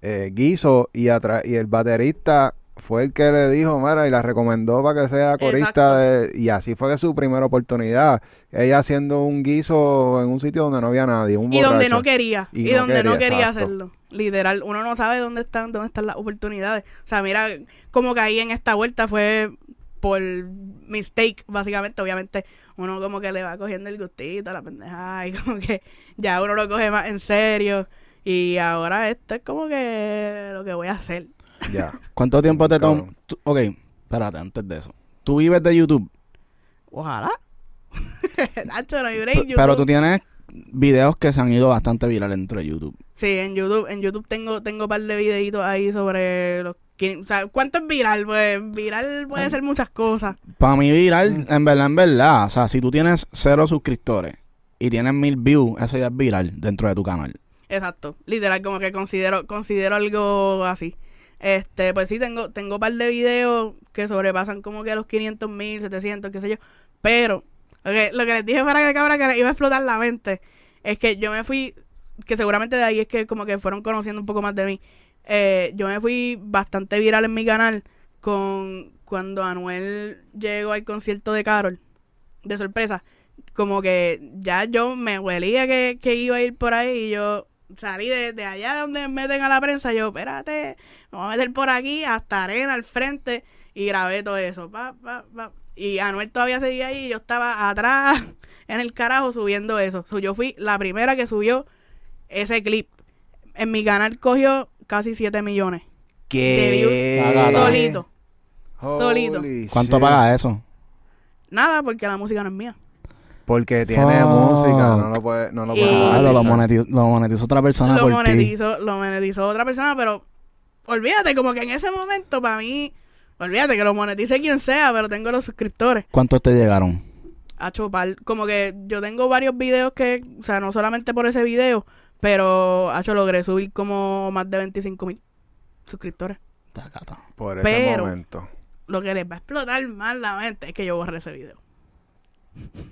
eh, guiso y, y el baterista fue el que le dijo, mira, y la recomendó para que sea corista. De- y así fue que su primera oportunidad. Ella haciendo un guiso en un sitio donde no había nadie, un Y donde no quería. Y Y, no donde no quería, exacto. hacerlo. Literal, uno no sabe dónde están, dónde están las oportunidades. O sea, mira cómo caí en esta vuelta fue por mistake, básicamente. Obviamente, uno como que le va cogiendo el gustito a la pendeja y como que ya uno lo coge más en serio. Y ahora esto es como que lo que voy a hacer. Ya. ¿Cuánto tiempo te toma? Ok, espérate, antes de eso. ¿Tú vives de YouTube? Ojalá. Nacho, no break, P- YouTube. Pero tú tienes videos que se han ido bastante virales dentro de YouTube. Sí, en YouTube, en YouTube tengo, tengo un par de videitos ahí sobre los que, o sea, ¿cuánto es viral? Pues viral Ah. puede ser muchas cosas. Para mí Mm. viral, en verdad, en verdad, o sea, si tú tienes cero suscriptores y tienes mil views, eso ya es viral dentro de tu canal. Exacto. Literal, como que considero, considero algo así. Este, pues sí, tengo, tengo un par de videos que sobrepasan como que los 500 mil, 700, qué sé yo. Pero, que, lo que les dije para que cabra que les iba a explotar la mente, es que yo me fui, que seguramente de ahí es que como que fueron conociendo un poco más de mí. Eh, yo me fui bastante viral en mi canal con cuando Anuel llegó al concierto de Carol, de sorpresa. Como que ya yo me huelía que, que iba a ir por ahí y yo salí de, de allá donde me meten a la prensa. Yo, espérate, me voy a meter por aquí hasta arena al frente y grabé todo eso. Pa, pa, pa. Y Anuel todavía seguía ahí y yo estaba atrás en el carajo subiendo eso. So, yo fui la primera que subió ese clip. En mi canal cogió casi 7 millones de views solito. Solito. ¿Cuánto paga eso? Nada, porque la música no es mía. Porque tiene Fuck. música, no lo puede, no lo puede Y- Ah, lo, monetizar. monetizó otra persona lo por ti. monetizó, lo monetizó otra persona, pero olvídate, como que en ese momento para mí, olvídate que lo monetice quien sea, pero tengo los suscriptores. ¿Cuántos te llegaron? A chopar, como que yo tengo varios videos que, o sea, no solamente por ese video, pero hecho logré subir como más de 25 mil suscriptores. Tacata. Por ese Pero- momento. Lo que les va a explotar más la mente es que yo borré ese video.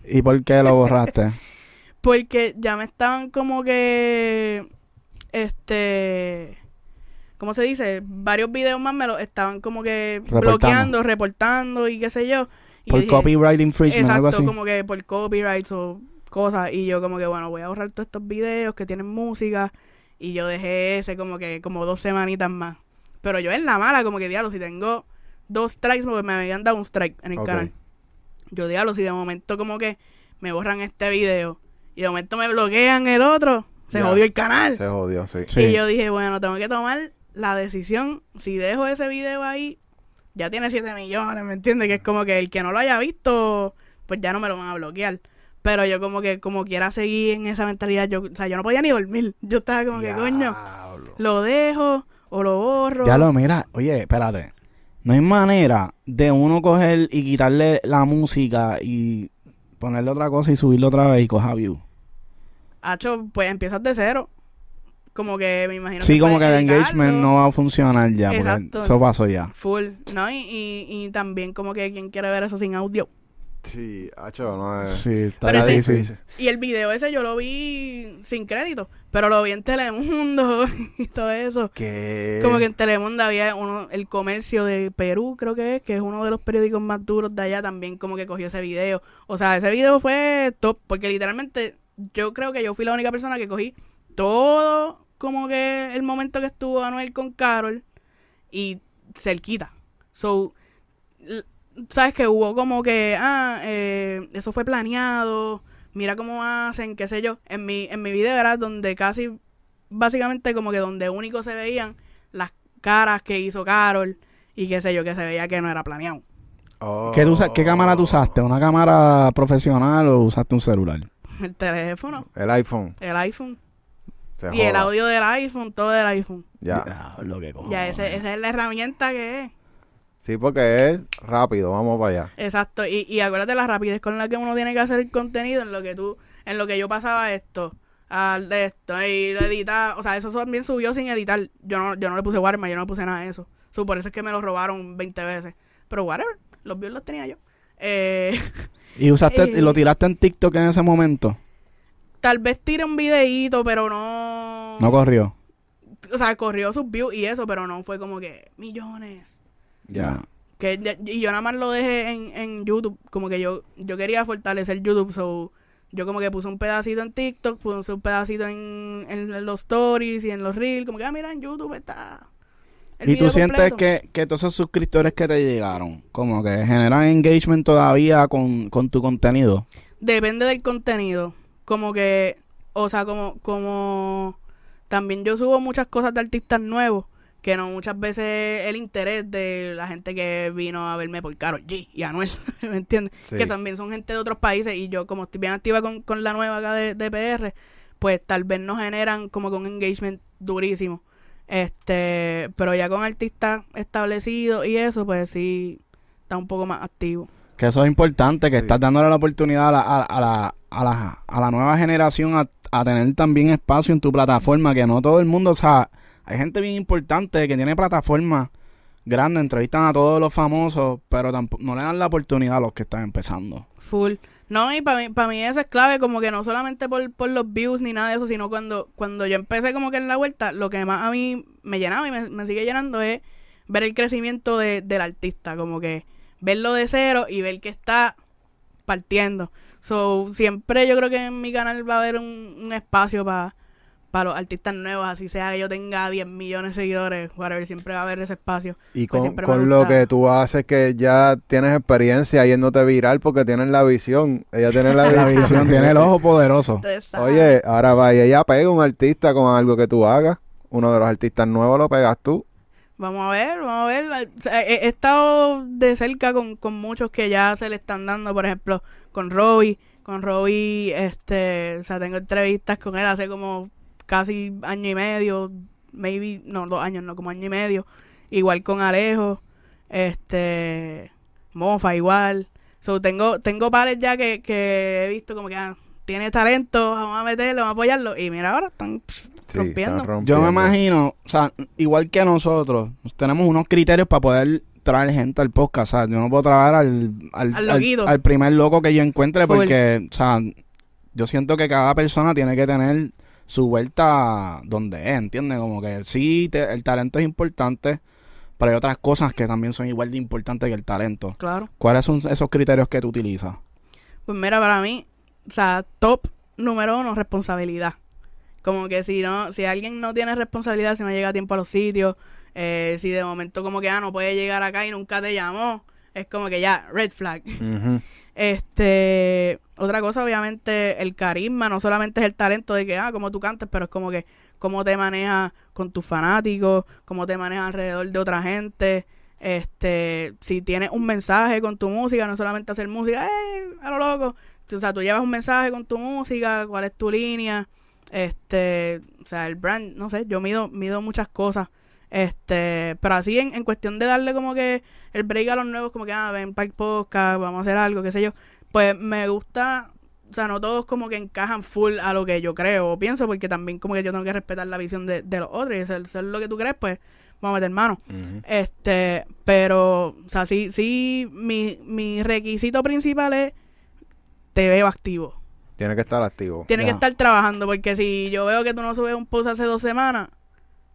¿Y por qué lo borraste? Porque ya me estaban como que. Este. ¿Cómo se dice? Varios videos más me los estaban como que bloqueando, reportando y qué sé yo. Y por yo dije, copyright infringement, algo Exacto, así. como que por copyrights o cosas. Y yo, como que, bueno, voy a borrar todos estos videos que tienen música. Y yo dejé ese como que, como dos semanitas más. Pero yo en la mala, como que, diablo, si tengo dos strikes, porque me habían dado un strike en el canal. Yo, diablo, si de momento como que me borran este video y de momento me bloquean el otro, se jodió el canal. Se jodió, sí. Sí. Y yo dije, bueno, tengo que tomar la decisión. Si dejo ese video ahí, ya tiene 7 millones, ¿me entiendes? Que es como que el que no lo haya visto, pues ya no me lo van a bloquear. Pero yo como que, como quiera seguir en esa mentalidad, yo, o sea, yo no podía ni dormir. Yo estaba como que, coño, lo dejo o lo borro. Ya lo mira, oye, espérate. No hay manera de uno coger y quitarle la música y ponerle otra cosa y subirlo otra vez y coja view. Hacho, pues empiezas de cero. Como que me imagino Sí, como que el engagement no va a funcionar ya, porque Exacto. eso pasó ya. Full, ¿no? Y, y, y también como que quien quiere ver eso sin audio. Sí, hacho, no es... Sí, está Pero ese-. Y el video ese yo lo vi sin crédito, pero lo vi en Telemundo y todo eso. ¿Qué? Como que en Telemundo había uno, el comercio de Perú, creo que es, que es uno de los periódicos más duros de allá, también como que cogió ese video. O sea, ese video fue top, porque literalmente yo creo que yo fui la única persona que cogí todo como que el momento que estuvo Anuel con Carol y cerquita. So, sabes que hubo como que, ah, eh, eso fue planeado, mira cómo hacen, qué sé yo. En mi, en mi video era donde casi, básicamente como que donde único se veían las caras que hizo Carol y qué sé yo, que se veía que no era planeado. Oh. ¿Qué, tú ¿Qué cámara tú usaste? ¿Una cámara profesional o usaste un celular? El teléfono, El iPhone. el iPhone Se y el audio del iPhone, todo del iPhone. Ya. lo que cojones. Ya, ese, esa es la herramienta que es. Sí, porque es rápido. Vamos para allá. Exacto, y, y acuérdate la rapidez con la que uno tiene que hacer el contenido en lo que tú, en lo que yo pasaba esto, al de esto, y lo editaba, o sea, eso también subió sin editar, yo no, yo no le puse watermark, yo no le puse nada de eso, So, por eso es que me lo robaron 20 veces, pero whatever, los views los tenía yo. Eh, ¿Y usaste, Eh. y lo tiraste en TikTok en ese momento? tal vez tire un videíto, pero no... No corrió. o sea, corrió sus views y eso, pero no fue como que millones. Ya. Que ya- y yo nada más lo dejé en, en YouTube, como que yo yo quería fortalecer YouTube, so yo como que puse un pedacito en TikTok, puse un pedacito en, en los stories y en los reels, como que ah, mira, en YouTube está el ¿Y tú sientes que, que todos esos suscriptores que te llegaron, como que generan engagement todavía con, con tu contenido? Depende del contenido, como que, o sea, como como también yo subo muchas cosas de artistas nuevos, que no muchas veces el interés de la gente que vino a verme por Karol G y Anuel, ¿me entiendes? Sí. que también son gente de otros países y yo como estoy bien activa con, con la nueva acá de, de PR, pues tal vez nos generan como que un engagement durísimo. Este, pero ya con artistas establecidos y eso, pues sí está un poco más activo. Que eso es importante, que Sí. estás dándole la oportunidad a la, a, a la, a la, a la nueva generación a, a tener también espacio en tu plataforma, que no todo el mundo, o sea, hay gente bien importante que tiene plataformas grandes, entrevistan a todos los famosos, pero tampoco, no le dan la oportunidad a los que están empezando. Full. No, y para mí, para mí eso es clave, como que no solamente por, por los views ni nada de eso, sino cuando, cuando yo empecé como que en la vuelta, lo que más a mí me llenaba y me, me sigue llenando es ver el crecimiento de, del artista, como que verlo de cero y ver que está partiendo. So, siempre yo creo que en mi canal va a haber un, un espacio para los artistas nuevos, así sea que yo tenga 10 millones de seguidores, whatever, siempre va a haber ese espacio. Y Pues con, lo que tú haces que ya tienes experiencia yéndote viral porque tienes la visión. Ella tiene la, La visión tiene el ojo poderoso. Oye, ahora va y ella pega un artista con algo que tú hagas. Uno de los artistas nuevos lo pegas tú. Vamos a ver, vamos a ver. He estado de cerca con, con muchos que ya se le están dando, por ejemplo, con Robbie. Con Robbie, este, o sea, tengo entrevistas con él hace como casi año y medio, maybe, no, dos años, no, como año y medio. Igual con Alejo, este, Mofa igual. So, tengo, tengo pares ya que, que he visto como que ah, tiene talento, vamos a meterlo, vamos a apoyarlo. Y mira, ahora están pff, Sí, rompiendo. están Yo me imagino, o sea, igual que nosotros, tenemos unos criterios para poder traer gente al podcast. O sea, yo no puedo traer al, al, Al primer loco que yo encuentre Full. porque, o sea, yo siento que cada persona tiene que tener su vuelta donde es, ¿entiendes? Como que sí, te- el talento es importante, pero hay otras cosas que también son igual de importantes que el talento. Claro. ¿Cuáles son esos criterios que tú utilizas? Pues mira, para mí, o sea, top número uno, responsabilidad. Como que si no, si alguien no tiene responsabilidad, si no llega a tiempo a los sitios, eh, si de momento como que ah, no puede llegar acá y nunca te llamó, es como que ya, red flag. Este, otra cosa, obviamente, el carisma, no solamente es el talento de que, ah, como tú cantas, pero es como que cómo te manejas con tus fanáticos, cómo te manejas alrededor de otra gente, este, si tienes un mensaje con tu música, no solamente hacer música, eh, a lo loco, o sea, tú llevas un mensaje con tu música, cuál es tu línea, este, o sea, el brand, no sé, yo mido, mido muchas cosas, este, pero así en, en cuestión de darle como que el break a los nuevos, como que, ah, ven para el podcast, vamos a hacer algo, qué sé yo, pues me gusta, o sea, no todos como que encajan full a lo que yo creo o pienso, porque también como que yo tengo que respetar la visión de, de los otros y ser, ser lo que tú crees, pues vamos a meter mano. Este, pero, o sea, sí, sí, mi, mi requisito principal es te veo activo. Tiene que estar activo. Tienes Ya. que estar trabajando, porque si yo veo que tú no subes un post hace dos semanas,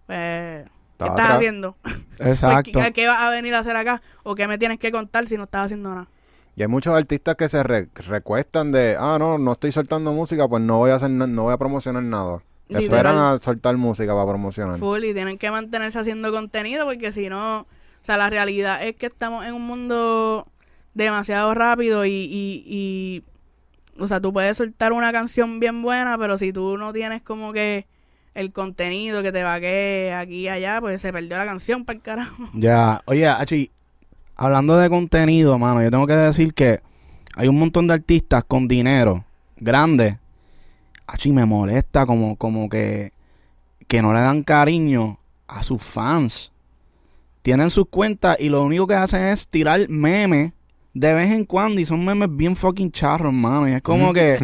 pues, ¿qué estás haciendo? Pues, Exacto. ¿qué, qué vas a venir a hacer acá? ¿O qué me tienes que contar si no estás haciendo nada? Y hay muchos artistas que se re- recuestan de, ah, no, no estoy soltando música, pues no voy a hacer, no voy a promocionar nada. Esperan a soltar música para promocionar. Full y tienen que mantenerse haciendo contenido porque si no, o sea, la realidad es que estamos en un mundo demasiado rápido y, y, y o sea, tú puedes soltar una canción bien buena, pero si tú no tienes como que el contenido que te va que aquí y allá, pues se perdió la canción para el carajo. Ya, oye, Achi, hablando de contenido, mano, yo tengo que decir que hay un montón de artistas con dinero grande. Achi, me molesta como, como que, que no le dan cariño a sus fans. Tienen sus cuentas y lo único que hacen es tirar memes de vez en cuando y son memes bien fucking charros, mano. Y es como que...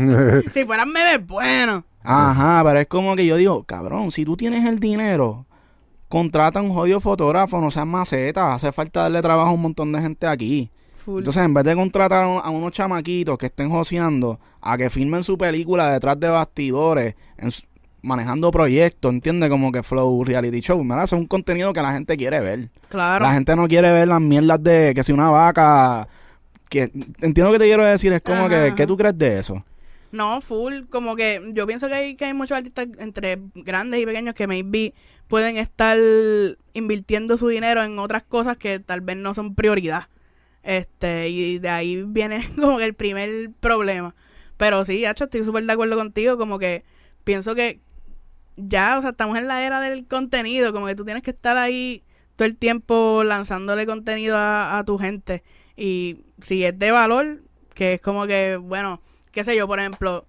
si fueran memes buenos. Ajá, pero es como que yo digo, cabrón, si tú tienes el dinero, contrata un jodido fotógrafo, no seas maceta, hace falta darle trabajo a un montón de gente aquí. Full. Entonces, en vez de contratar a, un- a unos chamaquitos que estén joseando, a que filmen su película detrás de bastidores, en su- manejando proyectos, ¿entiendes? Como que Flow Reality Show, ¿verdad? Eso es un contenido que la gente quiere ver. claro. La gente no quiere ver las mierdas de que si una vaca... que Entiendo que te quiero decir, es como Ajá, que, ajá. ¿qué tú crees de eso? No, full, como que yo pienso que hay, que hay muchos artistas entre grandes y pequeños que maybe pueden estar invirtiendo su dinero en otras cosas que tal vez no son prioridad. Este, y de ahí viene como que el primer problema. Pero sí, Hacho, estoy súper de acuerdo contigo, como que pienso que ya, o sea, estamos en la era del contenido, como que tú tienes que estar ahí todo el tiempo lanzándole contenido a, a tu gente. Y si es de valor, que es como que, bueno, qué sé yo, por ejemplo,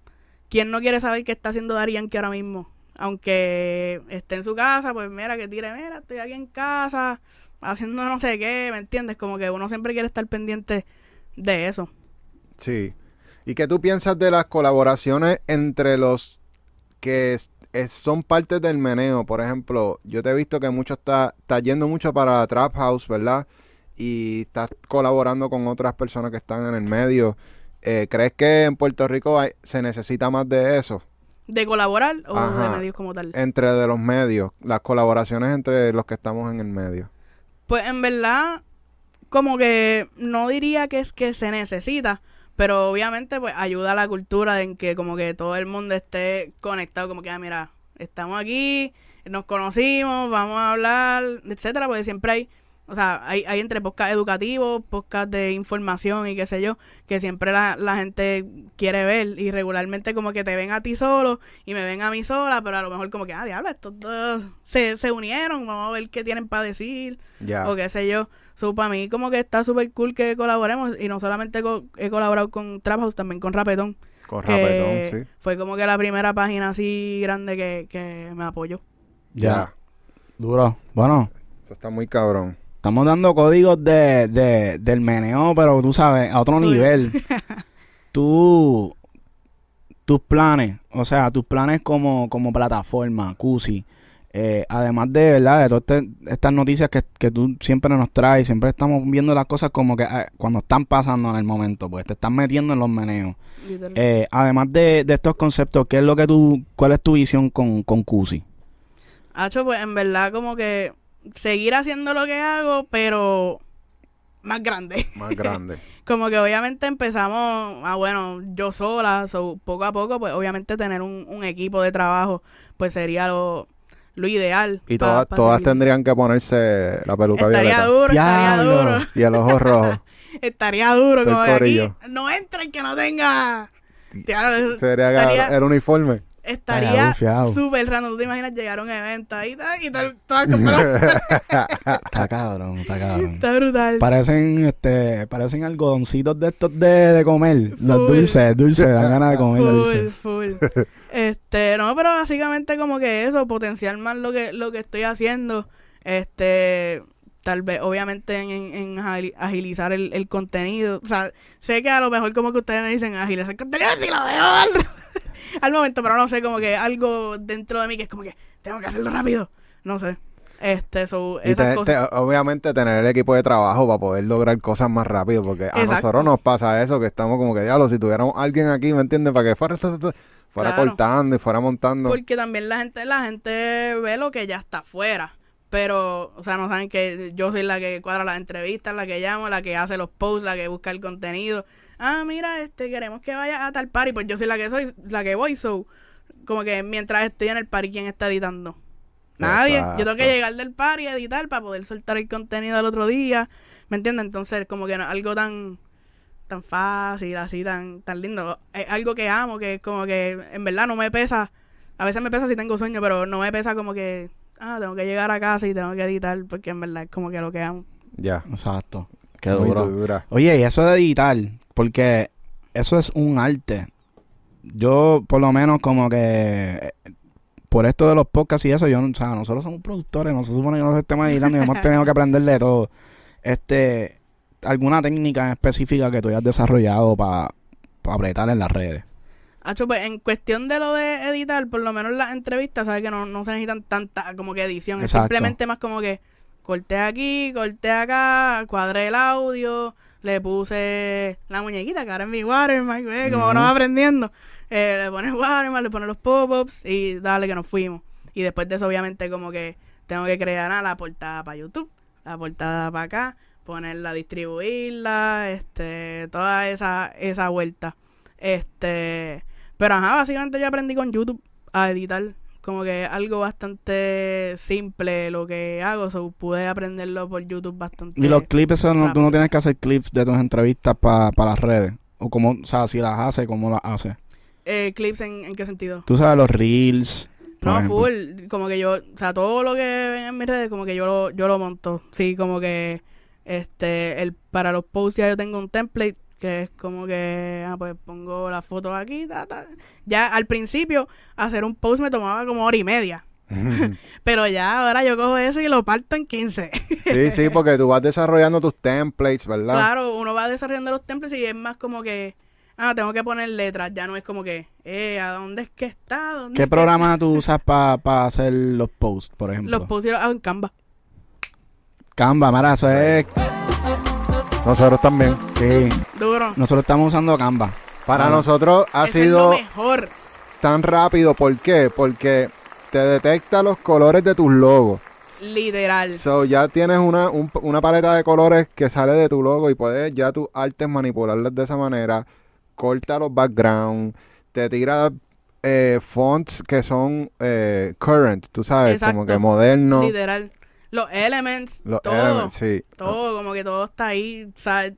¿quién no quiere saber qué está haciendo Daddy Yankee ahora mismo? Aunque esté en su casa, pues mira, que tire, mira, estoy aquí en casa, haciendo no sé qué, ¿me entiendes? Como que uno siempre quiere estar pendiente de eso. Sí. ¿Y qué tú piensas de las colaboraciones entre los que son parte del meneo? Por ejemplo, yo te he visto que mucho está, está yendo mucho para Trap House, ¿verdad? Y estás colaborando con otras personas que están en el medio. Eh, ¿Crees que en Puerto Rico hay- se necesita más de eso? ¿De colaborar o Ajá. de medios como tal? Entre de los medios, las colaboraciones entre los que estamos en el medio. Pues en verdad, como que no diría que es que se necesita, pero obviamente pues ayuda a la cultura en que como que todo el mundo esté conectado, como que, ah, mira, estamos aquí, nos conocimos, vamos a hablar, etcétera, porque siempre hay, o sea, hay, hay entre podcast educativos, podcast de información y qué sé yo, que siempre la, la gente quiere ver y regularmente como que te ven a ti solo y me ven a mí sola, pero a lo mejor como que, ah, diablo, estos dos se, se unieron, vamos a ver qué tienen para decir o qué sé yo. So, para mí como que está súper cool que colaboremos y no solamente co- he colaborado con Trap House, también con Rapetón, Con que Rapetón, sí. fue como que la primera página así grande que, que me apoyó. Ya. Duro. Bueno, Eso está muy cabrón. Estamos dando códigos de, de, del meneo, pero tú sabes, a otro Sí. nivel. tú, tus planes, o sea, tus planes como, como plataforma, CUSI, eh, además de, ¿verdad? De todas este- estas noticias que, que tú siempre nos traes, siempre estamos viendo las cosas como que eh, cuando están pasando en el momento, pues te están metiendo en los meneos. Eh, además de, de estos conceptos, ¿qué es lo que tú, cuál es tu visión con, con CUSI? Hacho, pues en verdad como que seguir haciendo lo que hago, pero más grande. Más grande. como que obviamente empezamos, ah bueno, yo sola, so, poco a poco, pues obviamente tener un, un equipo de trabajo, pues sería lo, lo ideal. Y todas, pa todas seguir. tendrían que ponerse la peluca Estaría violeta. duro, estaría duro. Y el ojo rojo. Estaría duro, El como que aquí no entra el que no tenga. Sería estaría el uniforme. Estaría súper raro. ¿Tú te imaginas llegar a un evento ahí y como- Está cabrón, está cabrón. Está brutal. Parecen, este, parecen algodoncitos de estos de, de comer. Los dulces, dulces, dan ganas de comer Full, dulces. full. Este, no, pero básicamente como que eso, potenciar más lo que, lo que estoy haciendo. Este, tal vez, obviamente, en, en- en agili- agilizar el, el contenido. O sea, sé que a lo mejor como que ustedes me dicen agilizar el contenido, si lo veo al, momento, pero no sé, como que algo dentro de mí que es como que tengo que hacerlo rápido. No sé. Este, so, Y esas te- cosas. te- obviamente tener el equipo de trabajo para poder lograr cosas más rápido, porque a nosotros nos pasa eso, que estamos como que, diablo, si tuviéramos alguien aquí, ¿me entiendes? Para que fuera, fuera Claro. cortando y fuera montando. Porque también la gente, la gente ve lo que ya está afuera. Pero, o sea, no saben que yo soy la que cuadra las entrevistas, la que llamo, la que hace los posts, la que busca el contenido. Ah, mira, este, queremos que vaya a tal party. Pues yo soy la que soy, la que voy, so. como que mientras estoy en el party, ¿quién está editando? Nadie. Yo tengo que llegar del party a editar para poder soltar el contenido al otro día. ¿Me entiendes? Entonces, como que no, algo tan tan fácil, así, tan, tan lindo. Es algo que amo, que es como que en verdad no me pesa. A veces me pesa si tengo sueño, pero no me pesa como que, ah, tengo que llegar a casa y tengo que editar, porque en verdad es como que lo que amo. Ya. Exacto. Qué Muy duro. dura. Oye, y eso de editar, porque eso es un arte. Yo, por lo menos, como que eh, por esto de los podcasts y eso, yo, o sea, nosotros somos productores, no se supone que nos estemos editando y hemos tenido que aprenderle de todo. Este, alguna técnica específica que tú hayas desarrollado para apretar en las redes. Hacho, pues en cuestión de lo de editar, por lo menos las entrevistas, sabes que no, no se necesitan tanta como que edición. Es simplemente más como que corté aquí, corté acá, cuadré el audio, le puse la muñequita que ahora es mi watermark, como Ujú. no va aprendiendo. Eh, le pones watermark, le pones los pop-ups y dale que nos fuimos. Y después de eso, obviamente, como que tengo que crear ah, la portada para YouTube, la portada para acá, ponerla, distribuirla, este, toda esa, esa vuelta. Este, pero ajá, básicamente yo aprendí con YouTube a editar. Como que algo bastante simple lo que hago, so pude aprenderlo por YouTube bastante. Y los clips, eso no, tú no tienes que hacer clips de tus entrevistas para las redes. O como, o sea, si las haces, ¿cómo las haces? Eh, clips en, en qué sentido? Tú sabes los reels. No, ejemplo. full, como que yo, o sea, todo lo que ven en mis redes, como que yo lo, yo lo monto. Sí, como que, este, el, para los posts ya yo tengo un template que es como que, ah, pues pongo la foto aquí, ta, ta. Ya al principio, hacer un post me tomaba como hora y media. Pero ya ahora yo cojo eso y lo parto en 15. sí, sí, porque tú vas desarrollando tus templates, ¿verdad? Claro, uno va desarrollando los templates y es más como que, ah, tengo que poner letras. Ya no es como que, eh, ¿a dónde es que está? ¿Dónde ¿Qué es que programa tú usas para hacer los posts, por ejemplo? Los posts yo los hago en Canva. Canva, mira, eso es... Nosotros también. Sí, Duro. nosotros estamos usando Canva. Para Ah. nosotros ha Eso es sido lo mejor. tan rápido. ¿Por qué? Porque te detecta los colores de tus logos. Literal. So, ya tienes una, un- una paleta de colores que sale de tu logo y puedes ya tus artes manipularlas de esa manera. Corta los backgrounds, te tira eh, fonts que son eh, current, tú sabes, como Exacto. que modernos. Literal. Los elements, Los todo. elements, sí. Todo, como que todo está ahí. O sea,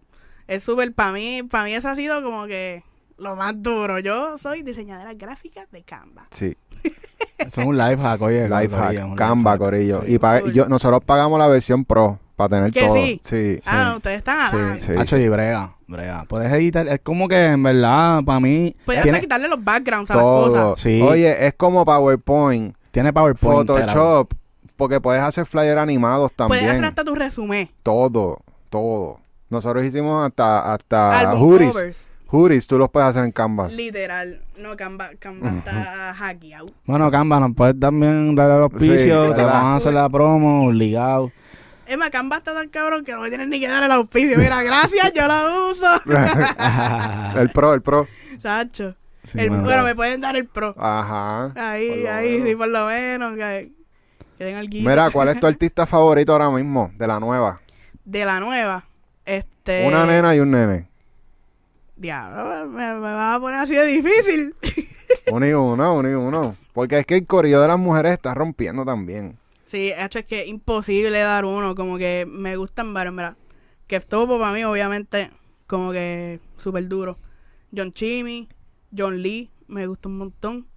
es súper para mí. Para mí eso ha sido como que lo más duro. Yo soy diseñadora gráfica de Canva. Sí, Eso es un life hack, oye. life Corillo, hack, Canva, life hack. Corillo. Sí. Y pa- yo, nosotros pagamos la versión Pro para tener ¿Que todo. sí? Sí, Ah, no, ustedes están Sí, adelante. sí. Hacho y brega, brega. Puedes editar, es como que en verdad, para mí, Puedes tiene, hasta quitarle los backgrounds a las cosas. Sí. Oye, es como PowerPoint, tiene PowerPoint. era- Photoshop, porque puedes hacer flyer animados también. Puedes hacer hasta tu resumen. Todo, todo. Nosotros hicimos hasta, hasta hoodies. covers. Hoodies, tú los puedes hacer en Canvas. Literal. No, Canva, Canva está hackeado. Bueno, Canva, nos puedes también dar el auspicio, Sí, te vamos a hacer la promo, obligado. Es más, Canva está tan cabrón que no me tienes ni que dar el auspicio. Mira, gracias, yo lo uso. el pro, el pro. Sacho. Sí, El- bueno. me pueden dar el pro. Ajá. Ahí, ahí, menos. sí, por lo menos. Que, que den alguito. Mira, ¿cuál es tu artista favorito ahora mismo? De la nueva. De la nueva. Este. Una nena y un nene. Diablo, me, me vas a poner así de difícil. Uno y uno, uno y uno. Porque es que el corillo de las mujeres está rompiendo también. Sí, hecho es que es imposible dar uno. Como que me gustan varios, mira. Que Topo para mí, obviamente, como que súper duro. John Chimmy, John Lee, me gusta un montón.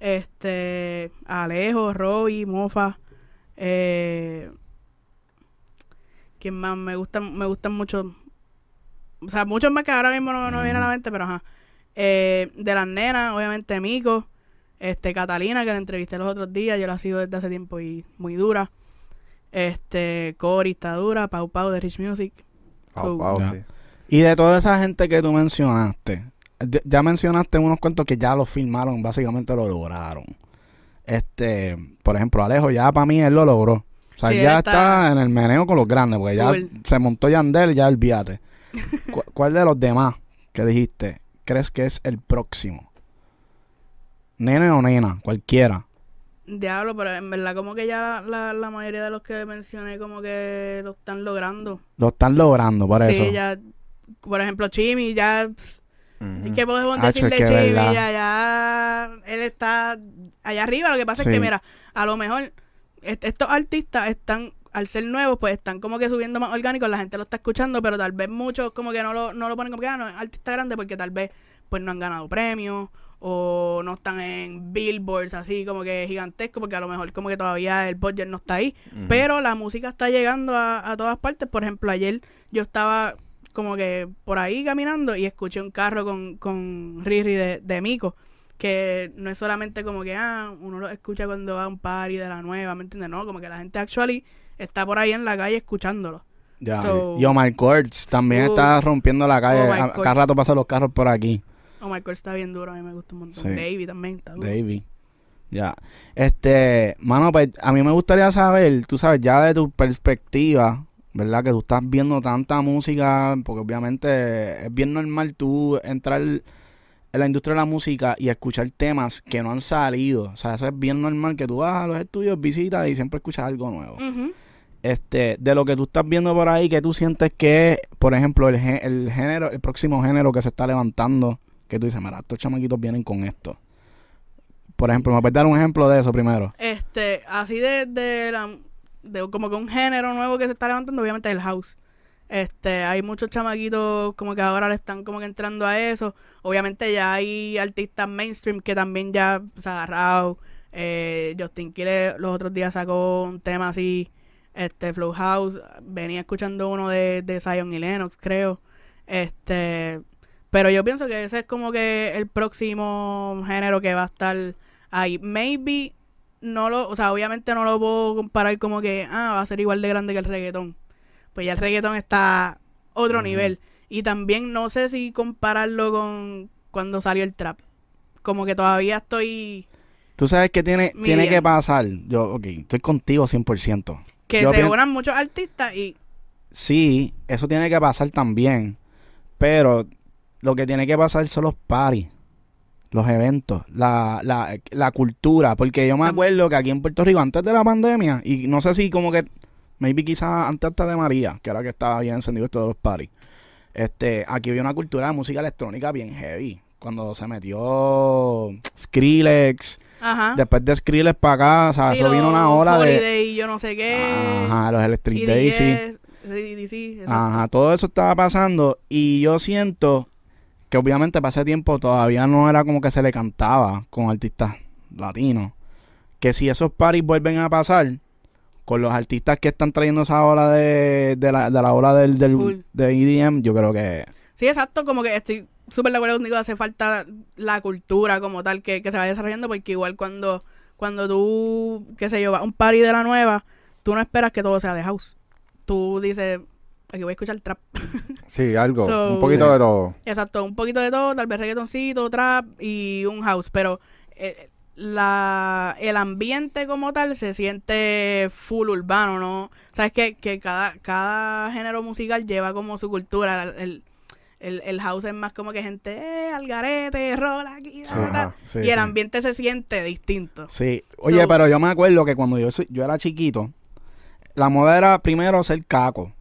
Este, Alejo, Robbie, Mofa. Eh, ¿Quién más? Me gustan, me gustan mucho. O sea, muchos más que ahora mismo no, no me viene a la mente, pero ajá. Eh, de las nenas, obviamente Mico. Este, Catalina, que la entrevisté los otros días, yo la sigo desde hace tiempo y muy dura. Este, Cory está dura, Pau Pau de Rich Music. Pau, So, Pau, sí. Y de toda esa gente que tú mencionaste, de- ya mencionaste unos cuantos que ya lo filmaron, básicamente lo lograron. Este, por ejemplo, Alejo, ya para mí él lo logró. O sea, Sí, ya está- está... en el meneo con los grandes, porque ya se montó Yandel, ya olvídate. ¿Cu- ¿Cuál de los demás que dijiste crees que es el próximo? Nene o nena, cualquiera. Diablo, pero en verdad como que ya la, la, mayoría de los que mencioné como que lo están logrando. Lo están logrando, por eso. Sí, ya, por ejemplo, Chimi, ya, Ujú. ¿qué podemos Hacho, decir de es que Chimi? verdad. Ya, ya, ya él está allá arriba. Lo que pasa es que, mira, a lo mejor est- estos artistas están, al ser nuevos, pues están como que subiendo más orgánicos, la gente lo está escuchando, pero tal vez muchos como que no lo, no lo ponen como que, ah, no, es artista grande porque tal vez pues no han ganado premios o no están en billboards así como que gigantesco porque a lo mejor como que todavía el budget no está ahí. Pero la música está llegando a, a todas partes. Por ejemplo, ayer yo estaba como que por ahí caminando y escuché un carro con, con Riri de, de Mico. Que no es solamente como que, ah, uno lo escucha cuando va a un party de la nueva, ¿me entiendes? No, como que la gente actually está por ahí en la calle escuchándolo. Ya. So- y Omar Courtz también Uh, está rompiendo la calle. Omar A- Courtz. Cada rato pasan los carros por aquí. Oh my God, está bien duro, a mí me gusta un montón. Sí. Davey también está duro. Davey. Ya. Este, mano, pues a mí me gustaría saber, tú sabes, ya de tu perspectiva, ¿verdad? Que tú estás viendo tanta música, porque obviamente es bien normal tú entrar en la industria de la música y escuchar temas que no han salido. O sea, eso es bien normal que tú vas a los estudios, visitas y siempre escuchas algo nuevo. Este, de lo que tú estás viendo por ahí, que tú sientes que es, por ejemplo, el, el género, el próximo género que se está levantando, que tú dices, mira, estos chamaquitos vienen con esto. Por ejemplo, ¿me puedes dar un ejemplo de eso primero? Este, así de, de, la, de como que un género nuevo que se está levantando, obviamente el house. Este, hay muchos chamaquitos como que ahora le están como que entrando a eso. Obviamente ya hay artistas mainstream que también ya se han agarrado. Eh, Justin Quiles los otros días sacó un tema así, este, Flow House. Venía escuchando uno de, de Zion y Lennox, creo. Este, pero yo pienso que ese es como que el próximo género que va a estar ahí. Maybe no lo, o sea, obviamente no lo puedo comparar como que, ah, va a ser igual de grande que el reggaetón. Pues ya el reggaetón está a otro nivel. Y también no sé si compararlo con cuando salió el trap. Como que todavía estoy... Tú sabes que tiene, tiene que pasar. Yo, ok, estoy contigo 100%. Que Yo se unan muchos artistas y... Sí, eso tiene que pasar también. Pero lo que tiene que pasar son los parties, los eventos, la, la, la cultura. Porque yo me Tam- acuerdo que aquí en Puerto Rico, antes de la pandemia, y no sé si como que, maybe quizás antes hasta de María, que era que estaba bien encendido esto de los parties, este, aquí había una cultura de música electrónica bien heavy. Cuando se metió Skrillex, Ajá. después de Skrillex para acá, o sea, Sí, eso vino una ola de... Y yo no sé qué. Ajá, los Electric Daisy. Sí. Ajá, todo eso estaba pasando y yo siento que obviamente para ese tiempo todavía no era como que se le cantaba con artistas latinos. Que si esos paris vuelven a pasar con los artistas que están trayendo esa ola de, de, la, de la ola del, del de EDM, yo creo que Sí, exacto, como que estoy súper de acuerdo contigo, hace falta la cultura como tal que, que se vaya desarrollando, porque igual cuando, cuando tú, qué sé yo, vas a un party de la nueva, tú no esperas que todo sea de house. Tú dices, aquí voy a escuchar trap. Sí, algo. So- un poquito Sí. de todo. Exacto, un poquito de todo, tal vez reggaetoncito, trap y un house, pero eh, la, el ambiente como tal se siente full urbano, ¿no? Sabes que, que cada, cada género musical lleva como su cultura, el, el, el house es más como que gente, eh, al garete, rola aquí. Ajá, sí, y sí. el ambiente se siente distinto. Sí, oye, So- pero yo me acuerdo que cuando yo, soy- yo era chiquito, la moda era primero ser caco.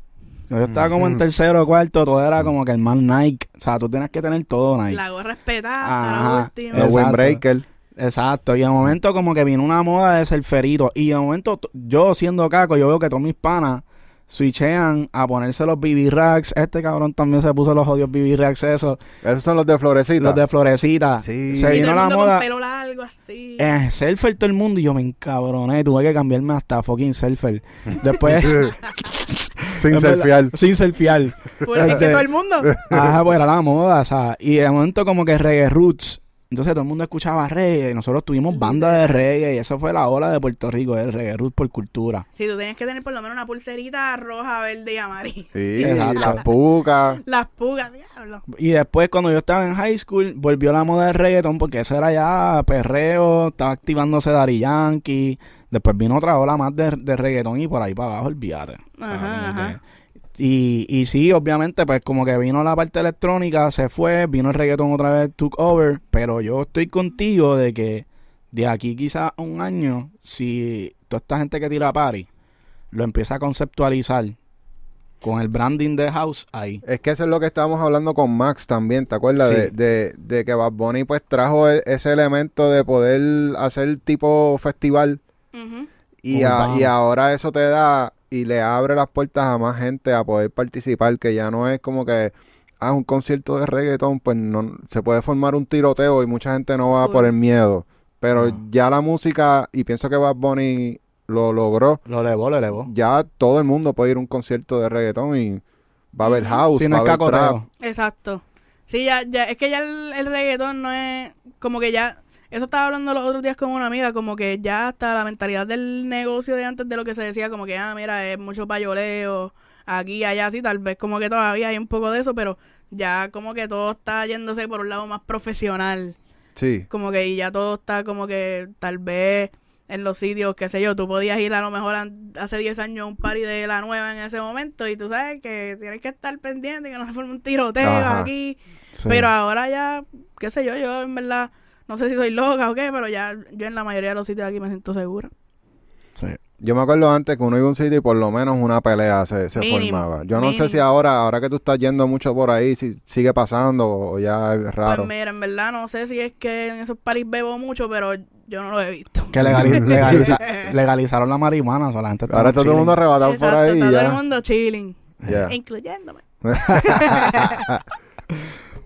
Yo estaba como en tercero o cuarto, todo era como que el mal Nike. O sea, tú tienes que tener todo Nike. La gorra respetada, Ajá. la última. Los Exacto. Windbreaker. Exacto, y de momento como que vino una moda de ser ferito. Y de momento, yo siendo caco, yo veo que todos mis panas switchean a ponerse los BB Racks. Este cabrón también se puso los odios BB Racks, esos, Esos son los de Florecita. los de florecita. Sí. Se y vino todo el la mundo moda. con pelo largo así. Eh, surfer todo el mundo y yo me encabroné. Tuve que cambiarme hasta fucking surfer. Después, Sin fiel. Sin surfear. Fue- es que este- todo el mundo. Ajá, pues era la moda, o sea. Y de momento como que reggae roots. Entonces todo el mundo escuchaba reggae y nosotros tuvimos banda de reggae y eso fue la ola de Puerto Rico, el reggae roots por cultura. Sí, tú tenías que tener por lo menos una pulserita roja, verde y amarilla. Sí, Exacto. las pucas. Las pugas, diablo. Y después cuando yo estaba en high school volvió la moda del reggaeton porque eso era ya perreo, estaba activándose Daddy Yankee. Después vino otra ola más de, de reggaetón y por ahí para abajo olvídate. O sea, Ajá, ajá. que- Y, y sí, obviamente, pues como que vino la parte electrónica, se fue, vino el reggaetón otra vez, took over, pero yo estoy contigo de que de aquí quizás a un año, si toda esta gente que tira party lo empieza a conceptualizar con el branding de House ahí. Es que eso es lo que estábamos hablando con Max también, ¿te acuerdas? Sí. De, de, de que Bad Bunny pues trajo e- ese elemento de poder hacer tipo festival y, a- y ahora eso te da y le abre las puertas a más gente a poder participar, que ya no es como que, ah, un concierto de reggaetón, pues no se puede formar un tiroteo y mucha gente no va por el miedo. Pero No. ya la música, y pienso que Bad Bunny lo logró, Lo elevó, lo elevó. ya todo el mundo puede ir a un concierto de reggaetón y va a haber house, Si no va es a haber trap. cacoteo. Exacto. Sí, ya, ya, es que ya el, el reggaetón no es como que ya, eso estaba hablando los otros días con una amiga, como que ya hasta la mentalidad del negocio de antes de lo que se decía, como que, ah, mira, es mucho payoleo, aquí, allá, sí, tal vez como que todavía hay un poco de eso, pero ya como que todo está yéndose por un lado más profesional, Sí. como que y ya todo está como que tal vez en los sitios, qué sé yo, tú podías ir a lo mejor hace 10 años a un party de la nueva en ese momento y tú sabes que tienes que estar pendiente, que no se forme un tiroteo Ajá. aquí. Sí. Pero ahora ya, qué sé yo, yo en verdad, no sé si soy loca o qué, pero ya yo en la mayoría de los sitios aquí me siento segura. Sí. Yo me acuerdo antes que uno iba a un sitio y por lo menos una pelea se, se Mínimo, formaba. Yo no sé si ahora, ahora que tú estás yendo mucho por ahí, si sigue pasando o ya es raro. Pues mira, en verdad no sé si es que en esos paris bebo mucho, pero yo no lo he visto. Que legali- legaliza- legalizaron la marihuana, o sea, la gente está ahora está todo el mundo arrebatado por ahí. está y todo el mundo chilling, Ya. incluyéndome.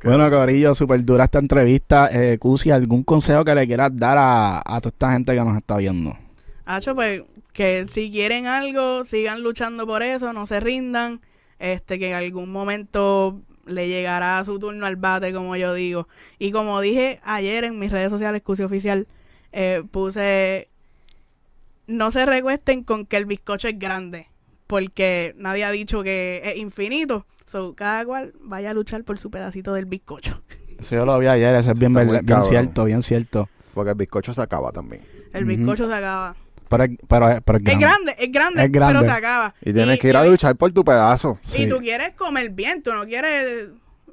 Bueno, Corillo, súper dura esta entrevista. Eh, Cusi, ¿algún consejo que le quieras dar a, a toda esta gente que nos está viendo? Hacho, pues que si quieren algo, sigan luchando por eso, no se rindan. Este, que en algún momento le llegará su turno al bate, como yo digo. Y como dije ayer en mis redes sociales, Cusi Oficial, eh, puse. No se recuesten con que el bizcocho es grande. Porque nadie ha dicho que es infinito. So, cada cual vaya a luchar por su pedacito del bizcocho. Eso yo lo vi ayer, eso es bien, Está muy verdad- bien cabrón. cierto, bien cierto. Porque el bizcocho se acaba también. El bizcocho se acaba. Pero, es- pero, es- pero es grande. es grande, Es grande. pero se acaba. Y tienes que ir a luchar por tu pedazo. Sí. Y tú quieres comer bien, tú no quieres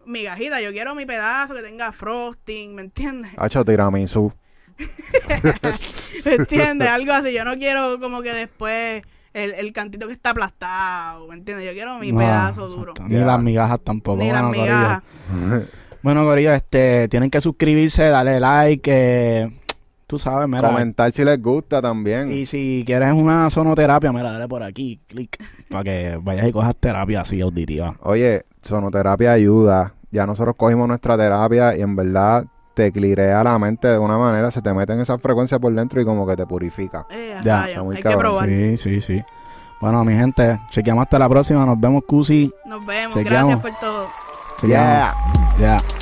migajita, yo quiero mi pedazo que tenga frosting, ¿me entiendes? Hacho tiramisú. ¿Me entiendes? Algo así, yo no quiero como que después el, el cantito que está aplastado, ¿me entiendes? Yo quiero mi No, pedazo duro. Ni las migajas tampoco. Ni las Corillo. migajas. Bueno, Corillo, este, tienen que suscribirse, darle like, eh, tú sabes, mira. Comentar si les gusta también. Y si quieres una sonoterapia, mira, dale por aquí, clic, para que vayas y cojas terapia así auditiva. Oye, sonoterapia ayuda. Ya nosotros cogimos nuestra terapia y en verdad te clirea la mente de una manera, se te mete en esa frecuencia por dentro y como que te purifica. Eh, Ya, está muy hay que cabrón, probar. Sí, sí, sí. Bueno, mi gente, chequeamos hasta la próxima. Nos vemos, Cusi. Nos vemos, Chequeamos. gracias por todo. Chequeamos. Ya.